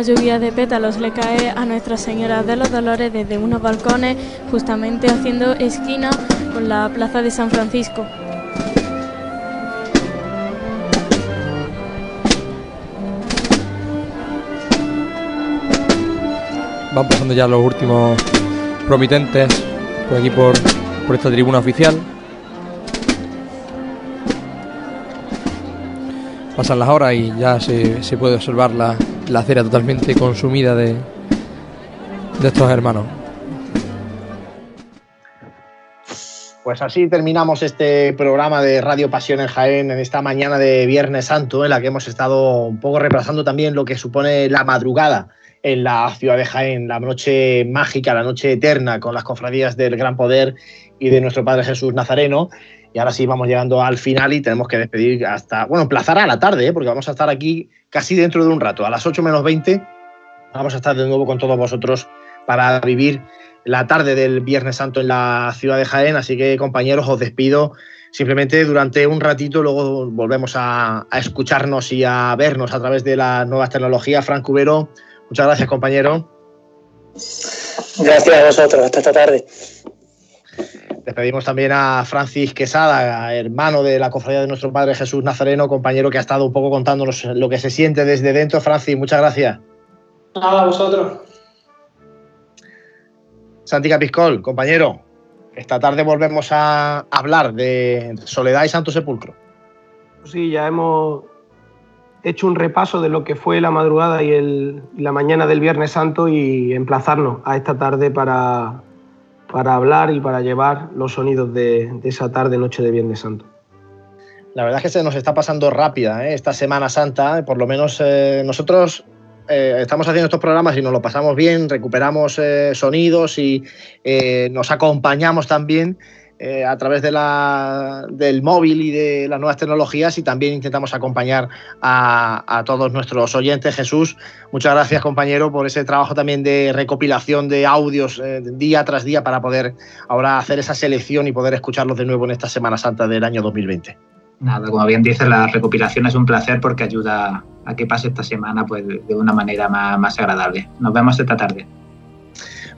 Lluvia de pétalos le cae a Nuestra Señora de los Dolores desde unos balcones, justamente haciendo esquina con la plaza de San Francisco.
Van pasando ya los últimos promitentes por aquí por, por esta tribuna oficial. Pasan las horas y ya se, se puede observar la, la cera totalmente consumida de, de estos hermanos.
Pues así terminamos este programa de Radio Pasión en Jaén en esta mañana de Viernes Santo, en la que hemos estado un poco repasando también lo que supone la madrugada en la ciudad de Jaén, la noche mágica, la noche eterna, con las cofradías del Gran Poder y de nuestro Padre Jesús Nazareno. Y ahora sí vamos llegando al final y tenemos que despedir hasta, bueno, emplazar a la tarde, ¿eh? porque vamos a estar aquí casi dentro de un rato, a las 8 menos 20. Vamos a estar de nuevo con todos vosotros para vivir la tarde del Viernes Santo en la ciudad de Jaén. Así que, compañeros, os despido simplemente durante un ratito, luego volvemos a, a escucharnos y a vernos a través de las nuevas tecnologías. Frank Cubero, muchas gracias, compañero.
Gracias a vosotros, hasta esta tarde.
Despedimos también a Francis Quesada, hermano de la cofradía de nuestro Padre Jesús Nazareno, compañero que ha estado un poco contándonos lo que se siente desde dentro. Francis, muchas gracias.
Nada, a vosotros.
Santi Capiscol, compañero, esta tarde volvemos a hablar de Soledad y Santo Sepulcro.
Sí, ya hemos hecho un repaso de lo que fue la madrugada y, el, la mañana del Viernes Santo y emplazarnos a esta tarde para, para hablar y para llevar los sonidos de, esa tarde, noche de Viernes Santo.
La verdad es que se nos está pasando rápida ¿eh? esta Semana Santa, por lo menos eh, nosotros eh, estamos haciendo estos programas y nos lo pasamos bien, recuperamos eh, sonidos y eh, nos acompañamos también eh, a través de la, del móvil y de las nuevas tecnologías y también intentamos acompañar a, todos nuestros oyentes. Jesús, muchas gracias compañero por ese trabajo también de recopilación de audios eh, día tras día para poder ahora hacer esa selección y poder escucharlos de nuevo en esta Semana Santa del año 2020.
Nada, como bien dices, la recopilación es un placer porque ayuda a que pase esta semana pues, de una manera más, más agradable. Nos vemos esta tarde.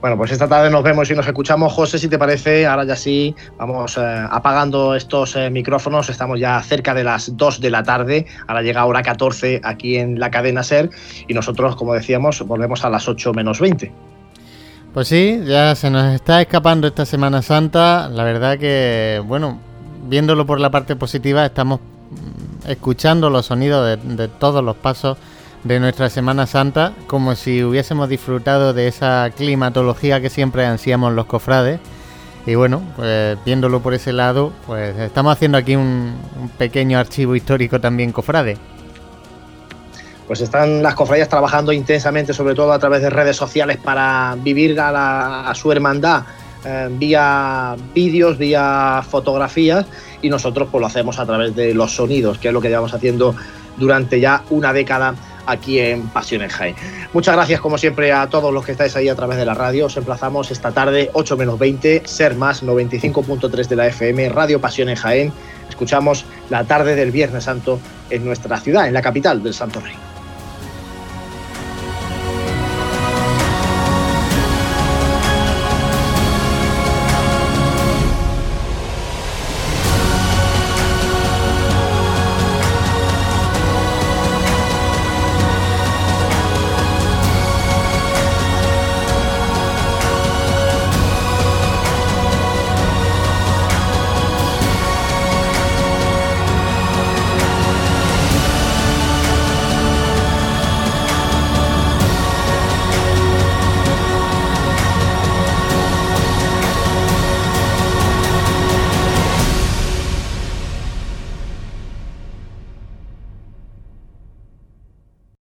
Bueno, pues esta tarde nos vemos y nos escuchamos. José, si te parece, ahora ya sí, vamos eh, apagando estos eh, micrófonos. Estamos ya cerca de las 2 de la tarde. Ahora llega hora 14 aquí en la cadena SER y nosotros, como decíamos, volvemos a las 8 menos 20.
Pues sí, ya se nos está escapando esta Semana Santa. La verdad que, bueno, viéndolo por la parte positiva, estamos escuchando los sonidos de todos los pasos de nuestra Semana Santa, como si hubiésemos disfrutado de esa climatología que siempre ansiamos los cofrades. Y bueno, pues viéndolo por ese lado, pues estamos haciendo aquí un, pequeño archivo histórico también cofrade.
Pues están las cofradías trabajando intensamente, sobre todo a través de redes sociales, para vivir a, la, su hermandad eh, vía vídeos, vía fotografías, y nosotros pues lo hacemos a través de los sonidos, que es lo que llevamos haciendo durante ya una década aquí en Pasión en Jaén. Muchas gracias, como siempre, a todos los que estáis ahí a través de la radio. Os emplazamos esta tarde, 8 menos 20, Ser Más 95.3 de la FM, Radio Pasión en Jaén. Escuchamos la tarde del Viernes Santo en nuestra ciudad, en la capital del Santo Reino.